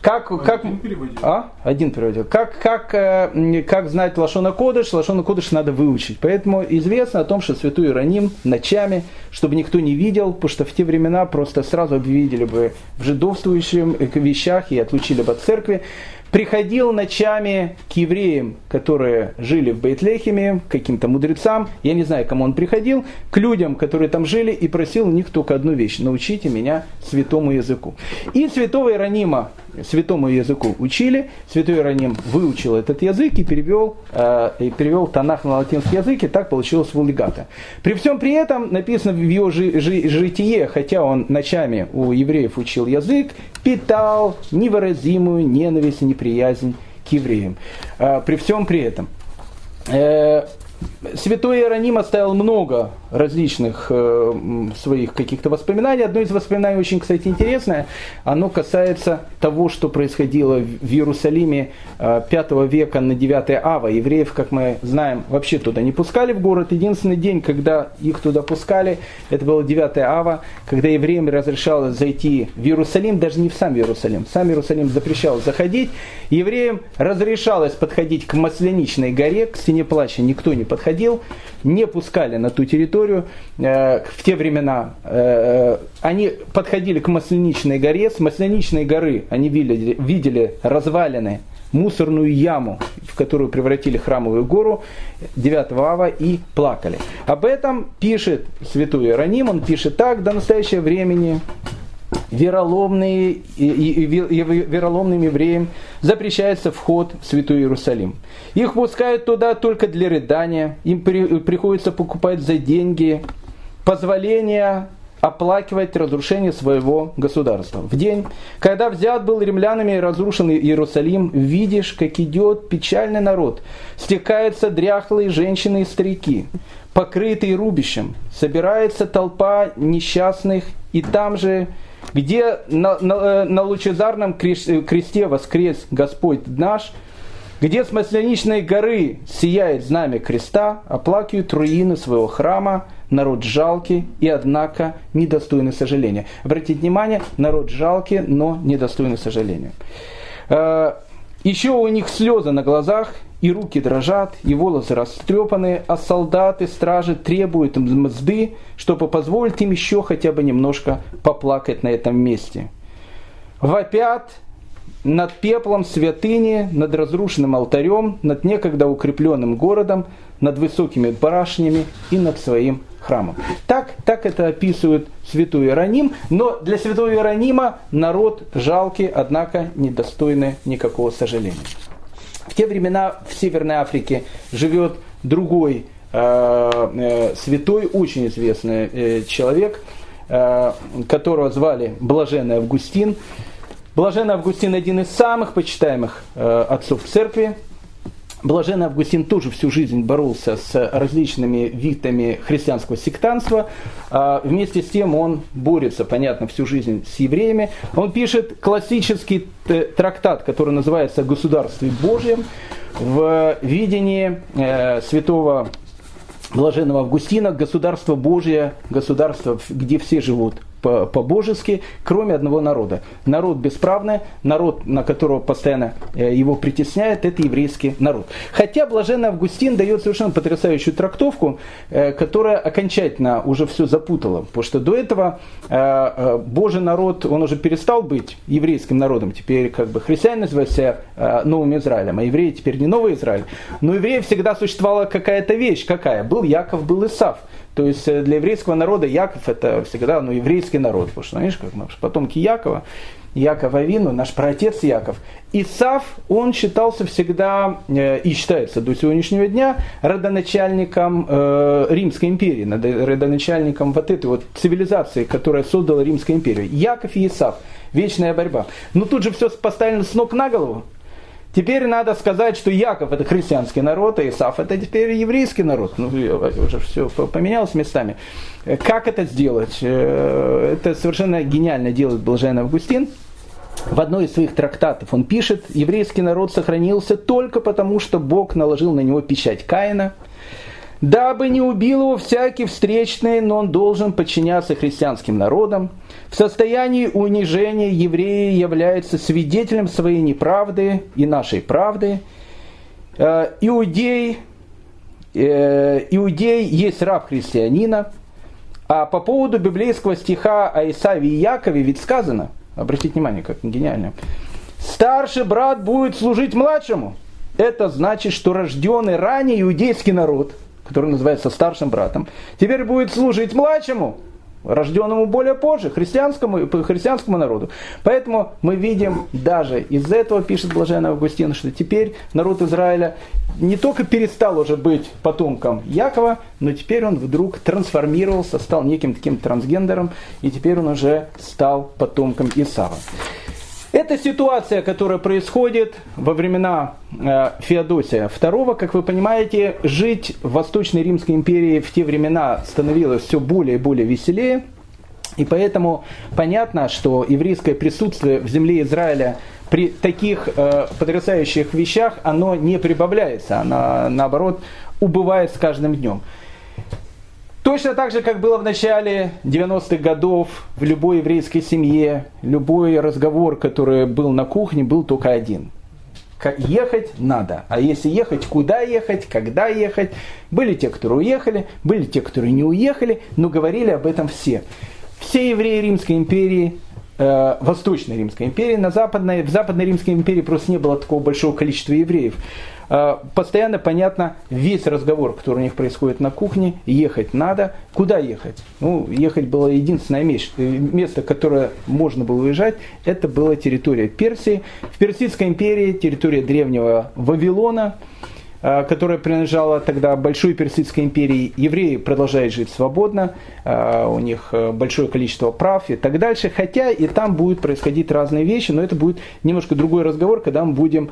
Как, как, один переводил. А? Один переводил. Как, как, э, как знать Лашона Кодыш? Лашона Кодыш надо выучить. Поэтому известно о том, что святой Ироним ночами, чтобы никто не видел, потому что в те времена просто сразу обвидели бы в жидовствующих вещах и отлучили бы от церкви приходил ночами к евреям, которые жили в Бейтлехеме, к каким-то мудрецам, я не знаю, кому он приходил, к людям, которые там жили, и просил у них только одну вещь – научите меня святому языку. И святого Иронима святому языку учили, святой Ироним выучил этот язык и перевел, э, и перевел Танах на латинский язык, и так получилось вулигата. При всем при этом написано в его жи- жи- житие, хотя он ночами у евреев учил язык, питал невыразимую ненависть и неприязнь к евреям. Э, при всем при этом. Э, Святой Иероним оставил много различных э, своих каких-то воспоминаний. Одно из воспоминаний очень, кстати, интересное. Оно касается того, что происходило в Иерусалиме э, 5 века на 9 ава. Евреев, как мы знаем, вообще туда не пускали в город. Единственный день, когда их туда пускали, это было 9 ава, когда евреям разрешалось зайти в Иерусалим, даже не в сам Иерусалим. Сам Иерусалим запрещал заходить. Евреям разрешалось подходить к Масляничной горе, к стене плача никто не подходил, не пускали на ту территорию. Э, в те времена э, они подходили к Масленичной горе, с Масленичной горы они видели, видели развалины, мусорную яму, в которую превратили храмовую гору 9 ава и плакали. Об этом пишет святой Иероним, он пишет так, до настоящего времени вероломные, и, и, и, вероломным евреям запрещается вход в Святой Иерусалим. Их пускают туда только для рыдания, им при, приходится покупать за деньги позволение оплакивать разрушение своего государства. В день, когда взят был римлянами и разрушен Иерусалим, видишь, как идет печальный народ, стекаются дряхлые женщины и старики, покрытые рубищем, собирается толпа несчастных, и там же где на, на, э, на лучезарном кресте воскрес Господь наш, где с Масляничной горы сияет знамя креста, оплакивают руины своего храма, народ жалкий и, однако, недостойный сожаления. Обратите внимание, народ жалкий, но недостойный сожаления. Э, еще у них слезы на глазах, и руки дрожат, и волосы растрепаны, а солдаты, стражи требуют им мзды, чтобы позволить им еще хотя бы немножко поплакать на этом месте. Вопят над пеплом святыни, над разрушенным алтарем, над некогда укрепленным городом, над высокими барашнями и над своим храмом. Так, так это описывает святой Иероним, но для святого Иеронима народ жалкий, однако недостойный никакого сожаления. В те времена в Северной Африке живет другой э, э, святой, очень известный э, человек, э, которого звали Блаженный Августин. Блаженный Августин один из самых почитаемых э, отцов церкви, Блаженный Августин тоже всю жизнь боролся с различными видами христианского сектанства. А вместе с тем он борется, понятно, всю жизнь с евреями. Он пишет классический трактат, который называется «Государстве Божьем» в видении э, святого Блаженного Августина «Государство Божье», государство, где все живут по-божески, кроме одного народа. Народ бесправный, народ, на которого постоянно э, его притесняет, это еврейский народ. Хотя Блаженный Августин дает совершенно потрясающую трактовку, э, которая окончательно уже все запутала. Потому что до этого э, Божий народ, он уже перестал быть еврейским народом. Теперь как бы христиане называют себя новым Израилем, а евреи теперь не новый Израиль. Но евреев всегда существовала какая-то вещь. Какая? Был Яков, был Исав. То есть э, для еврейского народа Яков это всегда ну, еврейский народ, потому что, знаешь, как мы потомки Якова, Яков Авину, наш праотец Яков. Исав, он считался всегда э, и считается до сегодняшнего дня родоначальником э, Римской империи, родоначальником вот этой вот цивилизации, которая создала Римскую империю. Яков и Исав. Вечная борьба. Но тут же все поставлено с ног на голову. Теперь надо сказать, что Яков это христианский народ, а Исаф это теперь еврейский народ. Ну, уже все поменялось местами. Как это сделать? Э, это совершенно гениально делает Блаженный Августин. В одной из своих трактатов он пишет, еврейский народ сохранился только потому, что Бог наложил на него печать Каина – Дабы не убил его всякий встречный, но он должен подчиняться христианским народам. В состоянии унижения евреи являются свидетелем своей неправды и нашей правды. Э, иудей, э, иудей есть раб христианина. А по поводу библейского стиха о Исаве и Якове ведь сказано, обратите внимание, как гениально, старший брат будет служить младшему. Это значит, что рожденный ранее иудейский народ – который называется старшим братом, теперь будет служить младшему, рожденному более позже, христианскому, христианскому народу. Поэтому мы видим даже из этого, пишет Блаженный Августин, что теперь народ Израиля не только перестал уже быть потомком Якова, но теперь он вдруг трансформировался, стал неким таким трансгендером, и теперь он уже стал потомком Исава. Это ситуация, которая происходит во времена э, Феодосия II. Как вы понимаете, жить в Восточной Римской империи в те времена становилось все более и более веселее. И поэтому понятно, что еврейское присутствие в земле Израиля при таких э, потрясающих вещах, оно не прибавляется, оно наоборот убывает с каждым днем. Точно так же, как было в начале 90-х годов, в любой еврейской семье, любой разговор, который был на кухне, был только один. Ехать надо. А если ехать, куда ехать, когда ехать. Были те, которые уехали, были те, которые не уехали, но говорили об этом все. Все евреи Римской империи э, Восточной Римской империи, на Западной, в Западной Римской империи просто не было такого большого количества евреев. Э, постоянно понятно весь разговор, который у них происходит на кухне, ехать надо. Куда ехать? Ну, ехать было единственное э, место, которое можно было уезжать, это была территория Персии. В Персидской империи территория древнего Вавилона – которая принадлежала тогда Большой Персидской империи, евреи продолжают жить свободно, э, у них э, большое количество прав и так дальше, хотя и там будут происходить разные вещи, но это будет немножко другой разговор, когда мы будем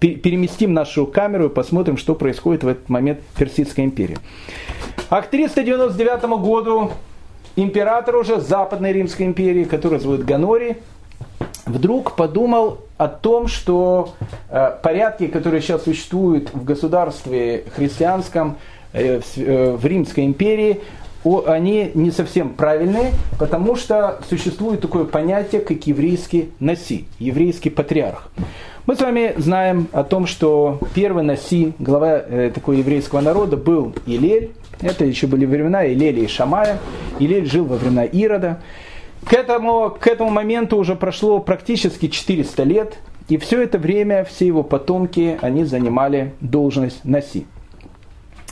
переместим нашу камеру и посмотрим, что происходит в этот момент в Персидской империи. А к 399 году император уже Западной Римской империи, который зовут Ганори, вдруг подумал о том, что э, порядки, которые сейчас существуют в государстве христианском, э, э, в Римской империи, они не совсем правильные, потому что существует такое понятие, как еврейский наси, еврейский патриарх. Мы с вами знаем о том, что первый наси, глава такого еврейского народа, был Илель. Это еще были времена Илеля и Шамая. Илель жил во времена Ирода. К этому, к этому моменту уже прошло практически 400 лет. И все это время все его потомки, они занимали должность Наси.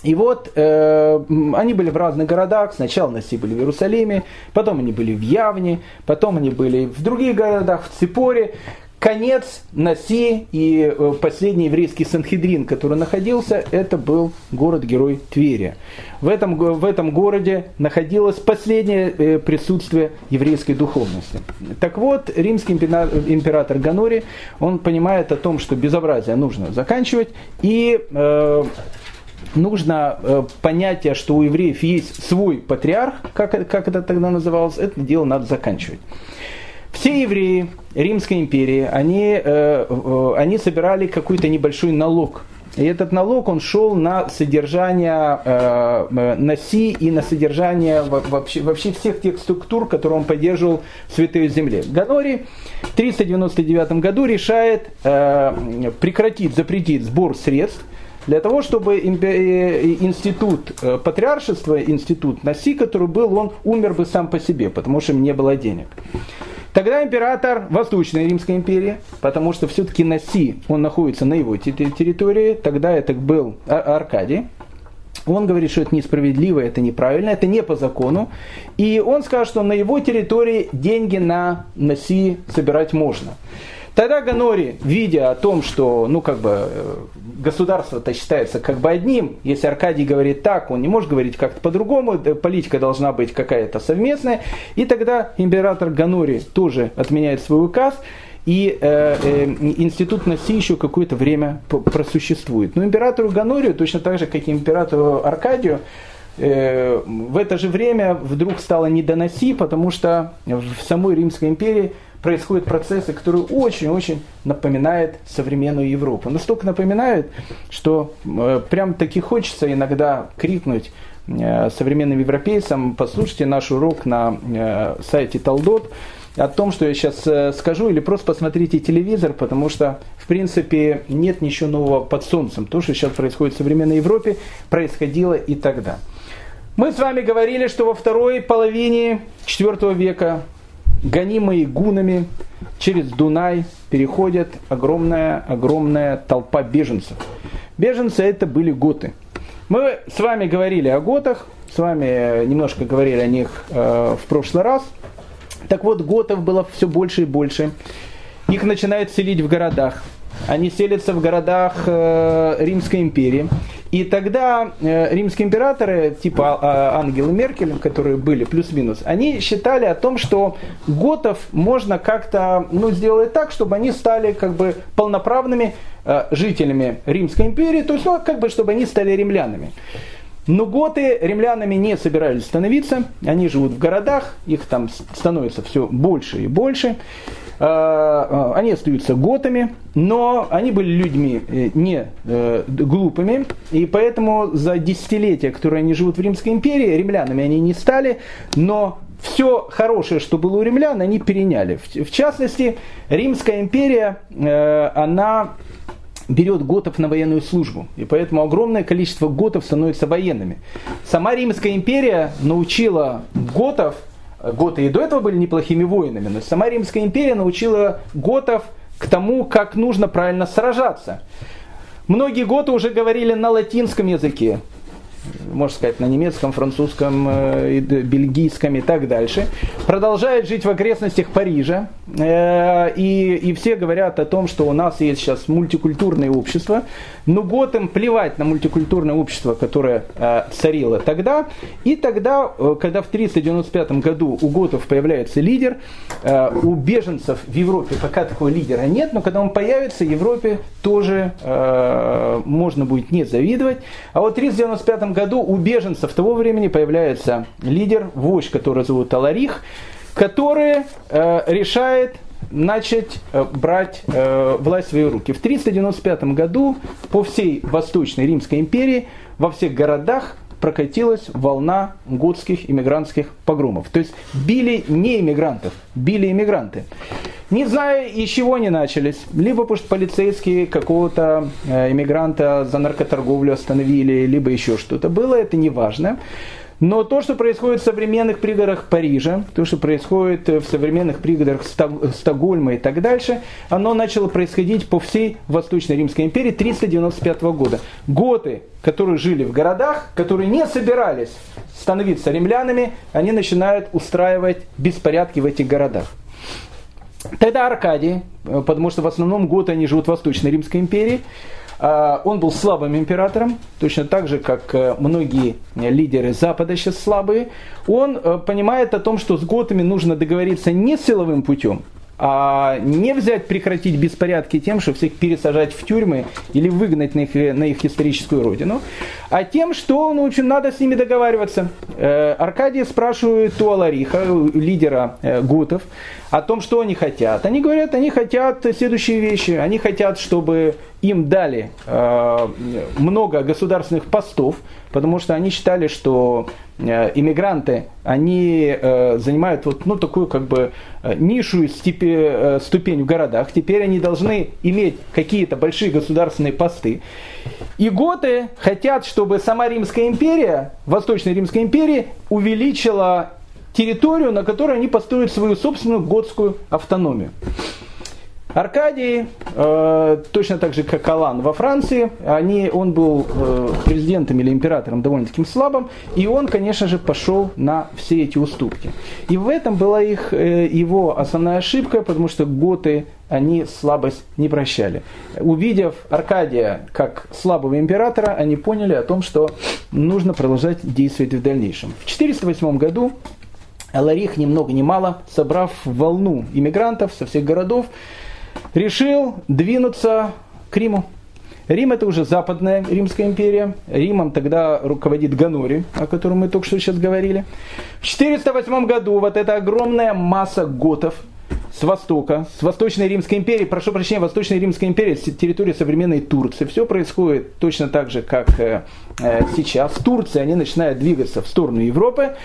И вот э, они были в разных городах. Сначала Наси были в Иерусалиме, потом они были в Явне, потом они были в других городах, в Ципоре конец Наси и э, последний еврейский Санхедрин, который находился, это был город-герой Твери. В этом, в этом городе находилось последнее э, присутствие еврейской духовности. Так вот, римский император Ганори, он понимает о том, что безобразие нужно заканчивать, и э, нужно э, понятие, что у евреев есть свой патриарх, как, как это тогда называлось, это дело надо заканчивать. Все евреи Римской империи, они, э, э, они собирали какой-то небольшой налог. И этот налог, он шел на содержание э, носи и на содержание вообще, вообще всех тех структур, которые он поддерживал в Святой Земле. Ганори в 399 году решает прекратить, запретить сбор средств для того, чтобы институт патриаршества, институт Наси, который был, он умер бы сам по себе, потому что не было денег. Тогда император Восточной Римской империи, потому что все-таки Наси, он находится на его территории, тогда это был Аркадий, он говорит, что это несправедливо, это неправильно, это не по закону. И он скажет, что на его территории деньги на Наси собирать можно. Тогда Ганори, видя о том, что ну, как бы, э, государство-то считается как бы одним, если Аркадий говорит так, он не может говорить как-то по-другому, политика должна быть какая-то совместная, и тогда император Ганори тоже отменяет свой указ, и э, э, институт Наси еще какое-то время просуществует. Но императору Ганорию, точно так же, как и императору Аркадию, э, в это же время вдруг стало не до Наси, потому что в самой Римской империи происходят процессы, которые очень-очень напоминают современную Европу. Настолько напоминают, что э, прям таки хочется иногда крикнуть э, современным европейцам, послушайте наш урок на э, сайте Талдот, о том, что я сейчас скажу, или просто посмотрите телевизор, потому что, в принципе, нет ничего нового под солнцем. То, что сейчас происходит в современной Европе, происходило и тогда. Мы с вами говорили, что во второй половине IV века гонимые гунами, через Дунай переходит огромная-огромная толпа беженцев. Беженцы это были готы. Мы с вами говорили о готах, с вами немножко говорили о них э, в прошлый раз. Так вот, готов было все больше и больше. Их начинают селить в городах. Они селятся в городах э, Римской империи. И тогда э, римские императоры, типа э, Ангелы Меркель, которые были плюс-минус, они считали о том, что готов можно как-то ну, сделать так, чтобы они стали как бы полноправными э, жителями Римской империи, то есть ну, как бы чтобы они стали римлянами. Но готы римлянами не собирались становиться, они живут в городах, их там становится все больше и больше. А, а, они остаются готами, но они были людьми э, не э, глупыми, и поэтому за десятилетия, которые они живут в Римской империи, римлянами они не стали, но все хорошее, что было у римлян, они переняли. В частности, Римская империя, э, она берет готов на военную службу. И поэтому огромное количество готов становится военными. Сама Римская империя научила готов Готы и до этого были неплохими воинами, но сама Римская империя научила готов к тому, как нужно правильно сражаться. Многие готы уже говорили на латинском языке, можно сказать, на немецком, французском, э, бельгийском и так дальше, продолжает жить в окрестностях Парижа. Э, и, и все говорят о том, что у нас есть сейчас мультикультурное общество. Но готам плевать на мультикультурное общество, которое э, царило тогда. И тогда, когда в 395 году у готов появляется лидер, у беженцев в Европе пока такого лидера нет, но когда он появится, Европе тоже можно будет не завидовать. А вот в 395 году у беженцев того времени появляется лидер, вождь, который зовут Аларих, который э, решает начать э, брать э, власть в свои руки. В 395 году по всей Восточной Римской империи во всех городах прокатилась волна готских иммигрантских погромов. То есть били не иммигрантов, били иммигранты. Не знаю, из чего они начались. Либо потому что полицейские какого-то э, иммигранта за наркоторговлю остановили, либо еще что-то было, это не важно. Но то, что происходит в современных пригородах Парижа, то, что происходит в современных пригородах Стокгольма и так дальше, оно начало происходить по всей Восточной Римской империи 395 года. Готы, которые жили в городах, которые не собирались становиться римлянами, они начинают устраивать беспорядки в этих городах. Тогда Аркадий, потому что в основном готы они живут в Восточной Римской империи, он был слабым императором, точно так же, как э, многие лидеры Запада сейчас слабые. Он э, понимает о том, что с готами нужно договориться не силовым путем, а не взять, прекратить беспорядки тем, что всех пересажать в тюрьмы или выгнать на их, на их историческую родину, а тем, что ну, в общем, надо с ними договариваться. Э, Аркадий спрашивает у Алариха, лидера готов, о том, что они хотят. Они говорят, они хотят следующие вещи. Они хотят, чтобы им дали э, много государственных постов, потому что они считали, что э, иммигранты, они э, занимают вот, ну, такую как бы э, нишу степи, э, ступень в городах. Теперь они должны иметь какие-то большие государственные посты. И готы хотят, чтобы сама Римская империя, Восточная Римская империя, увеличила территорию, на которой они построят свою собственную готскую автономию. Аркадий, э, точно так же как Алан во Франции, они, он был э, президентом или императором довольно-таки слабым, и он, конечно же, пошел на все эти уступки. И в этом была их, э, его основная ошибка, потому что готы, они слабость не прощали. Увидев Аркадия как слабого императора, они поняли о том, что нужно продолжать действовать в дальнейшем. В 408 году Аларих ни много ни мало, собрав волну иммигрантов со всех городов, решил двинуться к Риму. Рим это уже западная Римская империя. Римом тогда руководит Ганори, о котором мы только что сейчас говорили. В 408 году вот эта огромная масса готов с востока, с Восточной Римской империи, прошу прощения, Восточной Римской империи, с территории современной Турции. Все происходит точно так же, как э, э сейчас. В Турции они начинают двигаться в сторону Европы.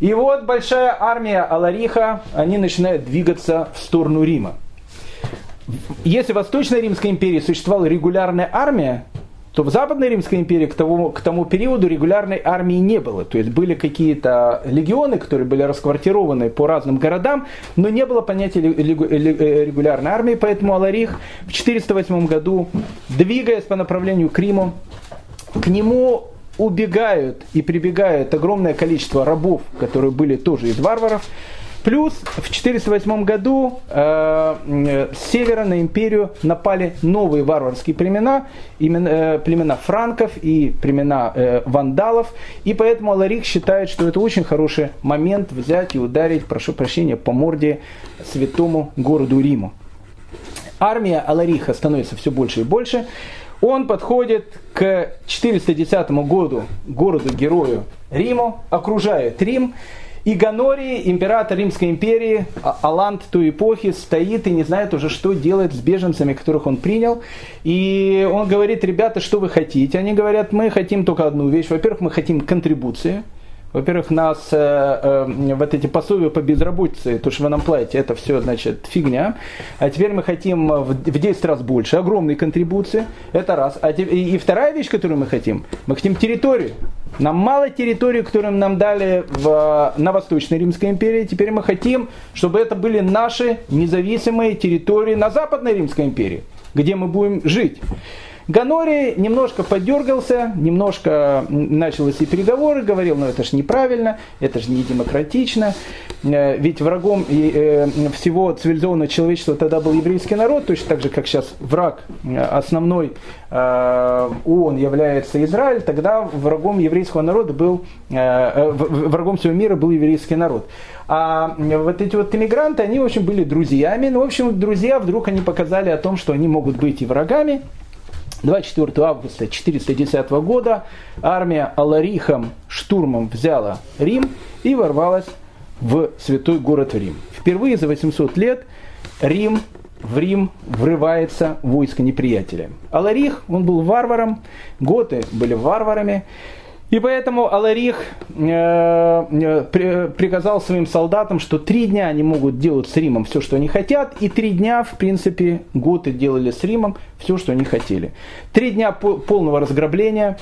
И вот большая армия Алариха, они начинают двигаться в сторону Рима. Если в Восточной Римской империи существовала регулярная армия, то в Западной Римской империи к тому, к тому периоду регулярной армии не было. То есть были какие-то легионы, которые были расквартированы по разным городам, но не было понятия э, регулярной армии, поэтому Аларих в 408 году, двигаясь по направлению к Риму, к нему убегают и прибегают огромное количество рабов, которые были тоже из варваров. Плюс в 408 году э, с севера на империю напали новые варварские племена, именно, э, племена франков и племена э, вандалов. И поэтому Аларих считает, что это очень хороший момент взять и ударить, прошу прощения, по морде святому городу Риму. Армия Алариха становится все больше и больше. Он подходит к 410 году, городу-герою Риму, окружает Рим, и Ганорий, император Римской империи, а, Алант той эпохи, стоит и не знает уже, что делать с беженцами, которых он принял. И он говорит, ребята, что вы хотите? Они говорят, мы хотим только одну вещь. Во-первых, мы хотим контрибуции – во-первых, нас э, э, вот эти пособия по безработице, то, что вы нам платите, это все, значит, фигня. А теперь мы хотим в, в 10 раз больше, огромные контрибуции, это раз. А и, и вторая вещь, которую мы хотим, мы хотим территорию. Нам мало территории, которую нам дали в, на Восточной Римской империи. Теперь мы хотим, чтобы это были наши независимые территории на Западной Римской империи, где мы будем жить. Ганори немножко подергался, немножко начал эти переговоры, говорил, ну это же неправильно, это же не демократично, э, ведь врагом э, всего цивилизованного человечества тогда был еврейский народ, точно так же, как сейчас враг э, основной ООН является Израиль, тогда врагом еврейского народа был, врагом всего мира был еврейский народ. А вот эти вот иммигранты, они, в общем, были друзьями. Ну, в общем, друзья вдруг они показали о том, что они могут быть и врагами. 24 августа 410 года армия Аларихом штурмом взяла Рим и ворвалась в святой город Рим. Впервые за 800 лет Рим, в Рим врывается войско неприятеля. Аларих, он был варваром, готы были варварами, и поэтому Аларих э, э, при, приказал своим солдатам, что три дня они могут делать с Римом все, что они хотят, и три дня, в принципе, готы делали с Римом все, что они хотели. Три дня полного разграбления.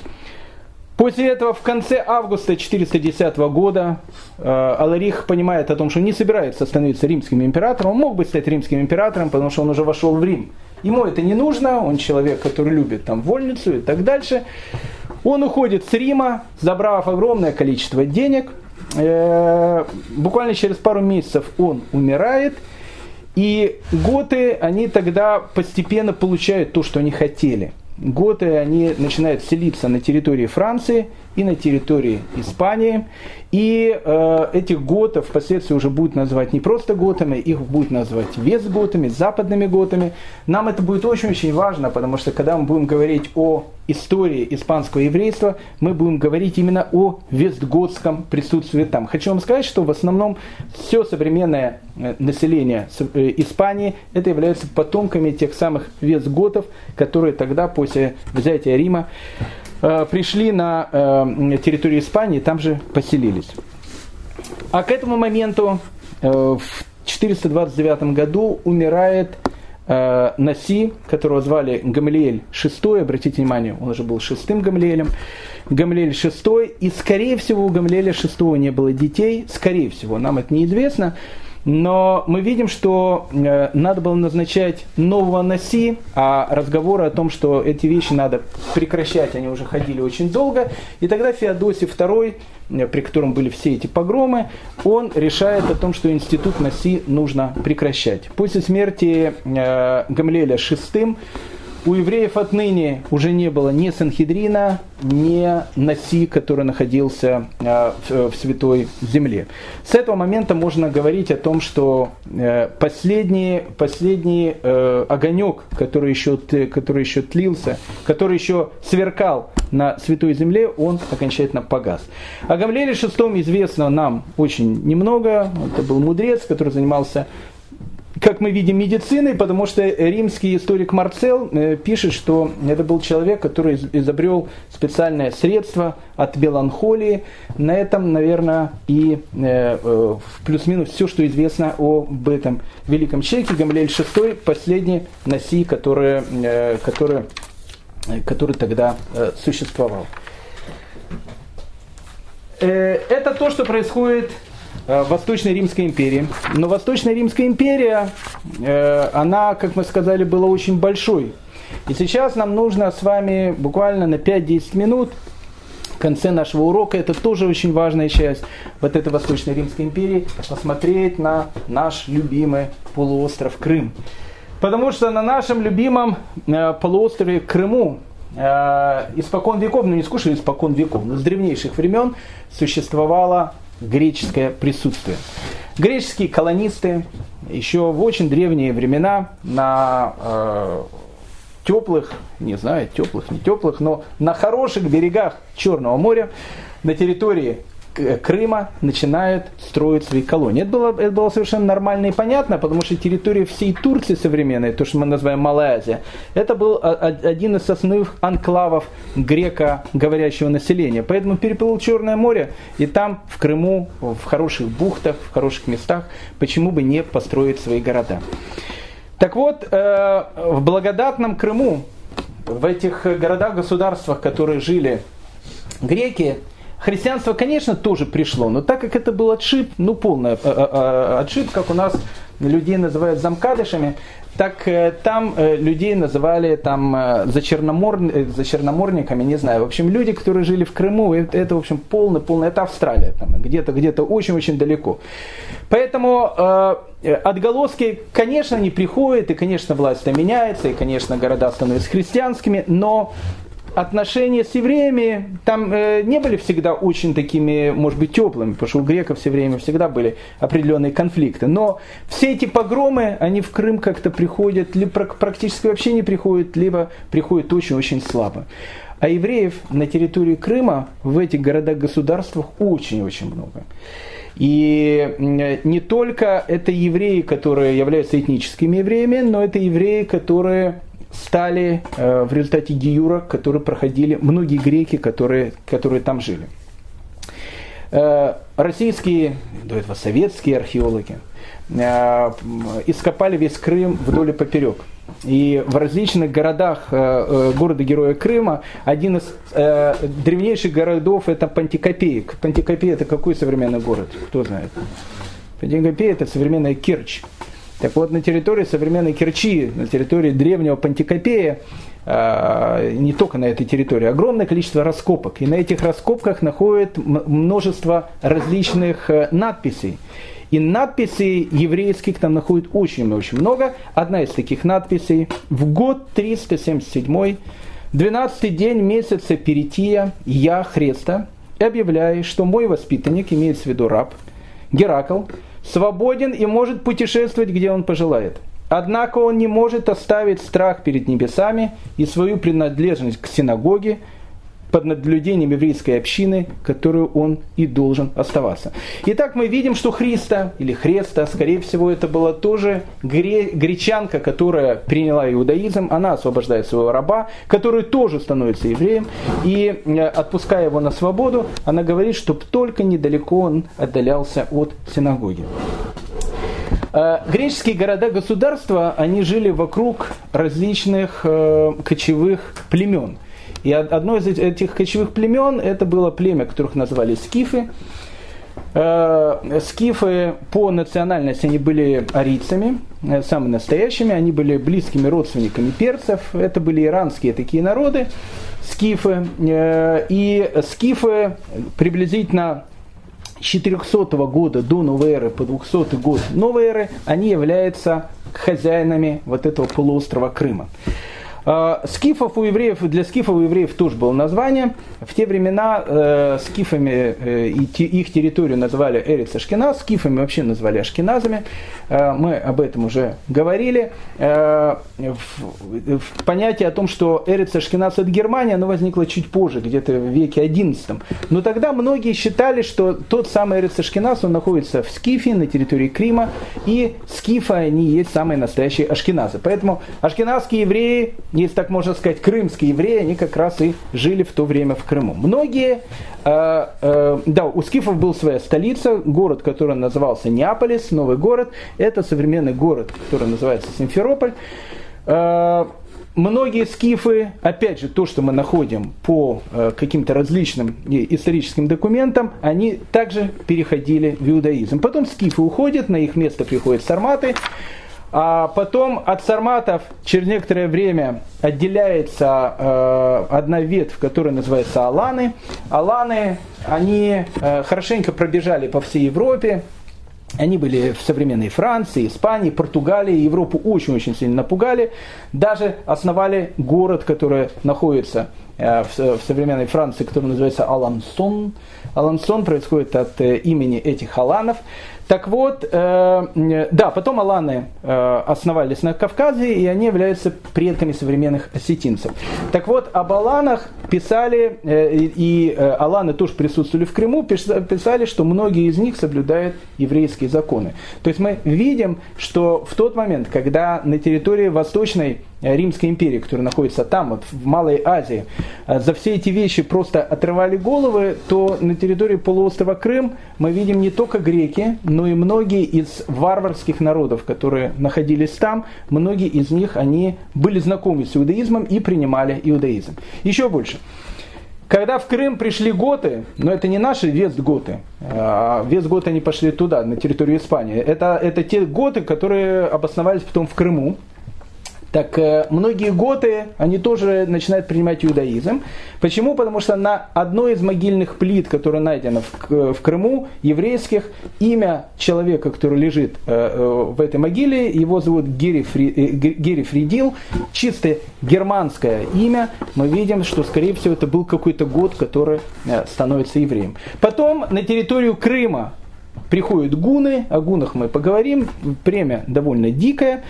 После этого в конце августа 410 года э, Аларих понимает о том, что не собирается становиться римским императором. Он мог бы стать римским императором, потому что он уже вошел в Рим. Ему это не нужно, он человек, который любит там вольницу и так дальше. Он уходит с Рима, забрав огромное количество денег. Э, буквально через пару месяцев он умирает. И готы, они тогда постепенно получают то, что они хотели – готы, они начинают селиться на территории Франции и на территории Испании. И э, этих готов впоследствии уже будут называть не просто готами, их будут называть вестготами, западными готами. Нам это будет очень-очень важно, потому что когда мы будем говорить о истории испанского еврейства, мы будем говорить именно о вестготском присутствии там. Хочу вам сказать, что в основном все современное э, население э, Испании это являются потомками тех самых вестготов, которые тогда после взятия Рима пришли на э, территорию Испании, там же поселились. А к этому моменту э, в 429 году умирает Наси, которого звали Гамлиэль VI, обратите внимание, он уже был шестым Гамлиэлем, Гамлиэль VI, и скорее всего у Гамлиэля VI не было детей, скорее всего, нам это неизвестно, но мы видим, что э, надо было назначать нового носи, а разговоры о том, что эти вещи надо прекращать, они уже ходили очень долго. И тогда Феодосий II, э, при котором были все эти погромы, он решает о том, что институт носи нужно прекращать. После смерти э, Гамлеля VI у евреев отныне уже не было ни Санхедрина, ни Наси, который находился э, в Святой Земле. С этого момента можно говорить о том, что э, последний, последний э, огонек, который еще, который еще тлился, который еще сверкал на Святой Земле, он окончательно погас. О Гамлеле VI известно нам очень немного. Это был мудрец, который занимался как мы видим, медициной, потому что римский историк Марцел э, пишет, что это был человек, который изобрел специальное средство от меланхолии. На этом, наверное, и э, э, плюс-минус все, что известно об этом великом человеке. Гамлель VI, последний Наси, который, который, который тогда существовал. Это то, что происходит Восточной Римской империи. Но Восточная Римская империя, э, она, как мы сказали, была очень большой. И сейчас нам нужно с вами буквально на 5-10 минут в конце нашего урока, это тоже очень важная часть вот этой Восточной Римской империи, посмотреть на наш любимый полуостров Крым. Потому что на нашем любимом э, полуострове Крыму испокон веков, ну не скучно испокон веков, но с древнейших времен существовала греческое присутствие. Греческие колонисты еще в очень древние времена на э, теплых, не знаю, теплых, не теплых, но на хороших берегах Черного моря, на территории Крыма начинают строить свои колонии. Это было, это было совершенно нормально и понятно, потому что территория всей Турции современной, то, что мы называем Малая Азия, это был один из основных анклавов греко-говорящего населения. Поэтому переплыл Черное море, и там, в Крыму, в хороших бухтах, в хороших местах, почему бы не построить свои города. Так вот, э, в благодатном Крыму, в этих городах-государствах, которые жили греки, Христианство, конечно, тоже пришло, но так как это был отшиб, ну полный э, э, э, отшиб, как у нас людей называют замкадышами, так там людей называли там за, черномор, за черноморниками, не знаю. В общем, люди, которые жили в Крыму, это, это в общем, полный, полный, это Австралия, там, где-то, где-то очень-очень далеко. Поэтому э, отголоски, конечно, не приходят, и, конечно, власть меняется, и, конечно, города становятся христианскими, но отношения с евреями там э, не были всегда очень такими, может быть, теплыми, потому что у греков все время всегда были определенные конфликты. Но все эти погромы, они в Крым как-то приходят, либо практически вообще не приходят, либо приходят очень-очень слабо. А евреев на территории Крыма в этих городах-государствах очень-очень много. И не только это евреи, которые являются этническими евреями, но это евреи, которые стали в результате Гиюра, которые проходили многие греки, которые, которые там жили. Российские, до этого советские археологи ископали весь Крым вдоль и поперек. И в различных городах э, э, города-героя Крыма один из э, древнейших городов это Пантикопеек. Пантикопея это какой современный город? Кто знает? Пантикопея это современная Керчь. Так вот, на территории современной Керчи, на территории древнего Пантикопея, не только на этой территории, огромное количество раскопок. И на этих раскопках находят множество различных надписей. И надписей еврейских там находят очень-очень много. Одна из таких надписей в год 377, 12 день месяца Перития, я, Христа, объявляю, что мой воспитанник, имеется в виду раб, Геракл, свободен и может путешествовать, где он пожелает. Однако он не может оставить страх перед небесами и свою принадлежность к синагоге, под наблюдением еврейской общины, которую он и должен оставаться. Итак, мы видим, что Христа, или Хреста, скорее всего, это была тоже гре- гречанка, которая приняла иудаизм, она освобождает своего раба, который тоже становится евреем, и э, отпуская его на свободу, она говорит, чтобы только недалеко он отдалялся от синагоги. Э, греческие города-государства, они жили вокруг различных э, кочевых племен – и одно из этих кочевых племен, это было племя, которых назвали скифы. Э, скифы по национальности они были арийцами, э, самыми настоящими, они были близкими родственниками перцев, это были иранские такие народы, скифы. Э, и скифы приблизительно 400 года до новой эры по 200 год новой эры, они являются хозяинами вот этого полуострова Крыма. А, скифов у евреев, для скифов у евреев тоже было название. В те времена э, скифами э, их территорию называли Эриц Ашкеназ, скифами вообще назвали Ашкеназами. Э, мы об этом уже говорили. Э, в, в понятие о том, что Эриц Ашкеназ это Германия, оно возникло чуть позже, где-то в веке XI. Но тогда многие считали, что тот самый Эриц Ашкеназ, он находится в Скифе, на территории Крима, и скифы, они есть самые настоящие ашкеназы. Поэтому ашкеназские евреи если так можно сказать, крымские евреи, они как раз и жили в то время в Крыму. Многие, э, э, да, у скифов был своя столица, город, который назывался Неаполис, новый город, это современный город, который называется Симферополь. Э, многие скифы, опять же, то, что мы находим по э, каким-то различным историческим документам, они также переходили в иудаизм. Потом скифы уходят, на их место приходят сарматы. А потом от сарматов через некоторое время отделяется э, одна ветвь, которая называется аланы. Аланы, они э, хорошенько пробежали по всей Европе, они были в современной Франции, Испании, Португалии, Европу очень-очень сильно напугали. Даже основали город, который находится э, в современной Франции, который называется Алансон. Алансон происходит от э, имени этих аланов. Так вот, э, да, потом аланы э, основались на Кавказе, и они являются предками современных осетинцев. Так вот, об аланах писали, э, и э, аланы тоже присутствовали в Крыму, писали, что многие из них соблюдают еврейские законы. То есть мы видим, что в тот момент, когда на территории Восточной Э, Римской империи, которая находится там, вот, в Малой Азии, э, за все эти вещи просто отрывали головы, то на территории полуострова Крым мы видим не только греки, но и многие из варварских народов, которые находились там, многие из них, они были знакомы с иудаизмом и принимали иудаизм. Еще больше. Когда в Крым пришли готы, но это не наши вестготы, а вестготы они пошли туда, на территорию Испании. Это, это те готы, которые обосновались потом в Крыму, так э, многие готы, они тоже начинают принимать иудаизм. Почему? Потому что на одной из могильных плит, которая найдена в, Крыму, еврейских, имя человека, который лежит э, э, в этой могиле, его зовут Гери, Фри, Гери Фридил, чисто германское имя, мы видим, что, скорее всего, это был какой-то год, который становится евреем. Потом на территорию Крыма приходят гуны, о гунах мы поговорим, премия довольно дикая.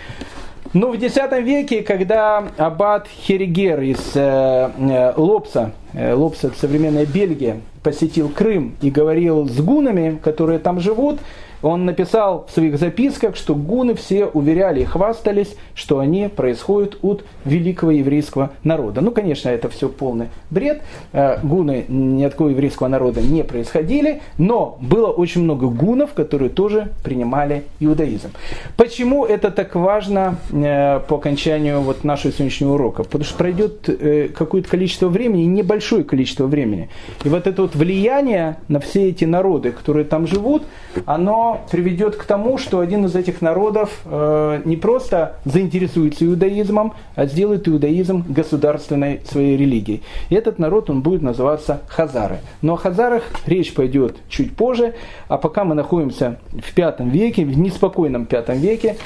Но в X веке, когда аббат Херигер из э, э, Лопса э, современная Бельгия, посетил Крым и говорил с гунами, которые там живут, он написал в своих записках, что гуны все уверяли и хвастались, что они происходят от великого еврейского народа. Ну, конечно, это все полный бред. Э, гуны ни от какого еврейского народа не происходили, но было очень много гунов, которые тоже принимали иудаизм. Почему это так важно э, по окончанию вот нашего сегодняшнего урока? Потому что пройдет э, какое-то количество времени, небольшое количество времени. И вот это вот влияние на все эти народы, которые там живут, приведет к тому, что один из этих народов э, не просто заинтересуется иудаизмом, а сделает иудаизм государственной своей религией. И этот народ, он будет называться хазары. Но о хазарах речь пойдет чуть позже, а пока мы находимся в пятом веке, в неспокойном пятом веке,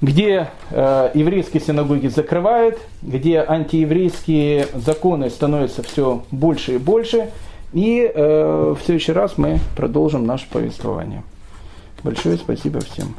где э, еврейские синагоги закрывают, где антиеврейские законы становятся все больше и больше. И э, в следующий раз мы продолжим наше повествование. Большое спасибо всем.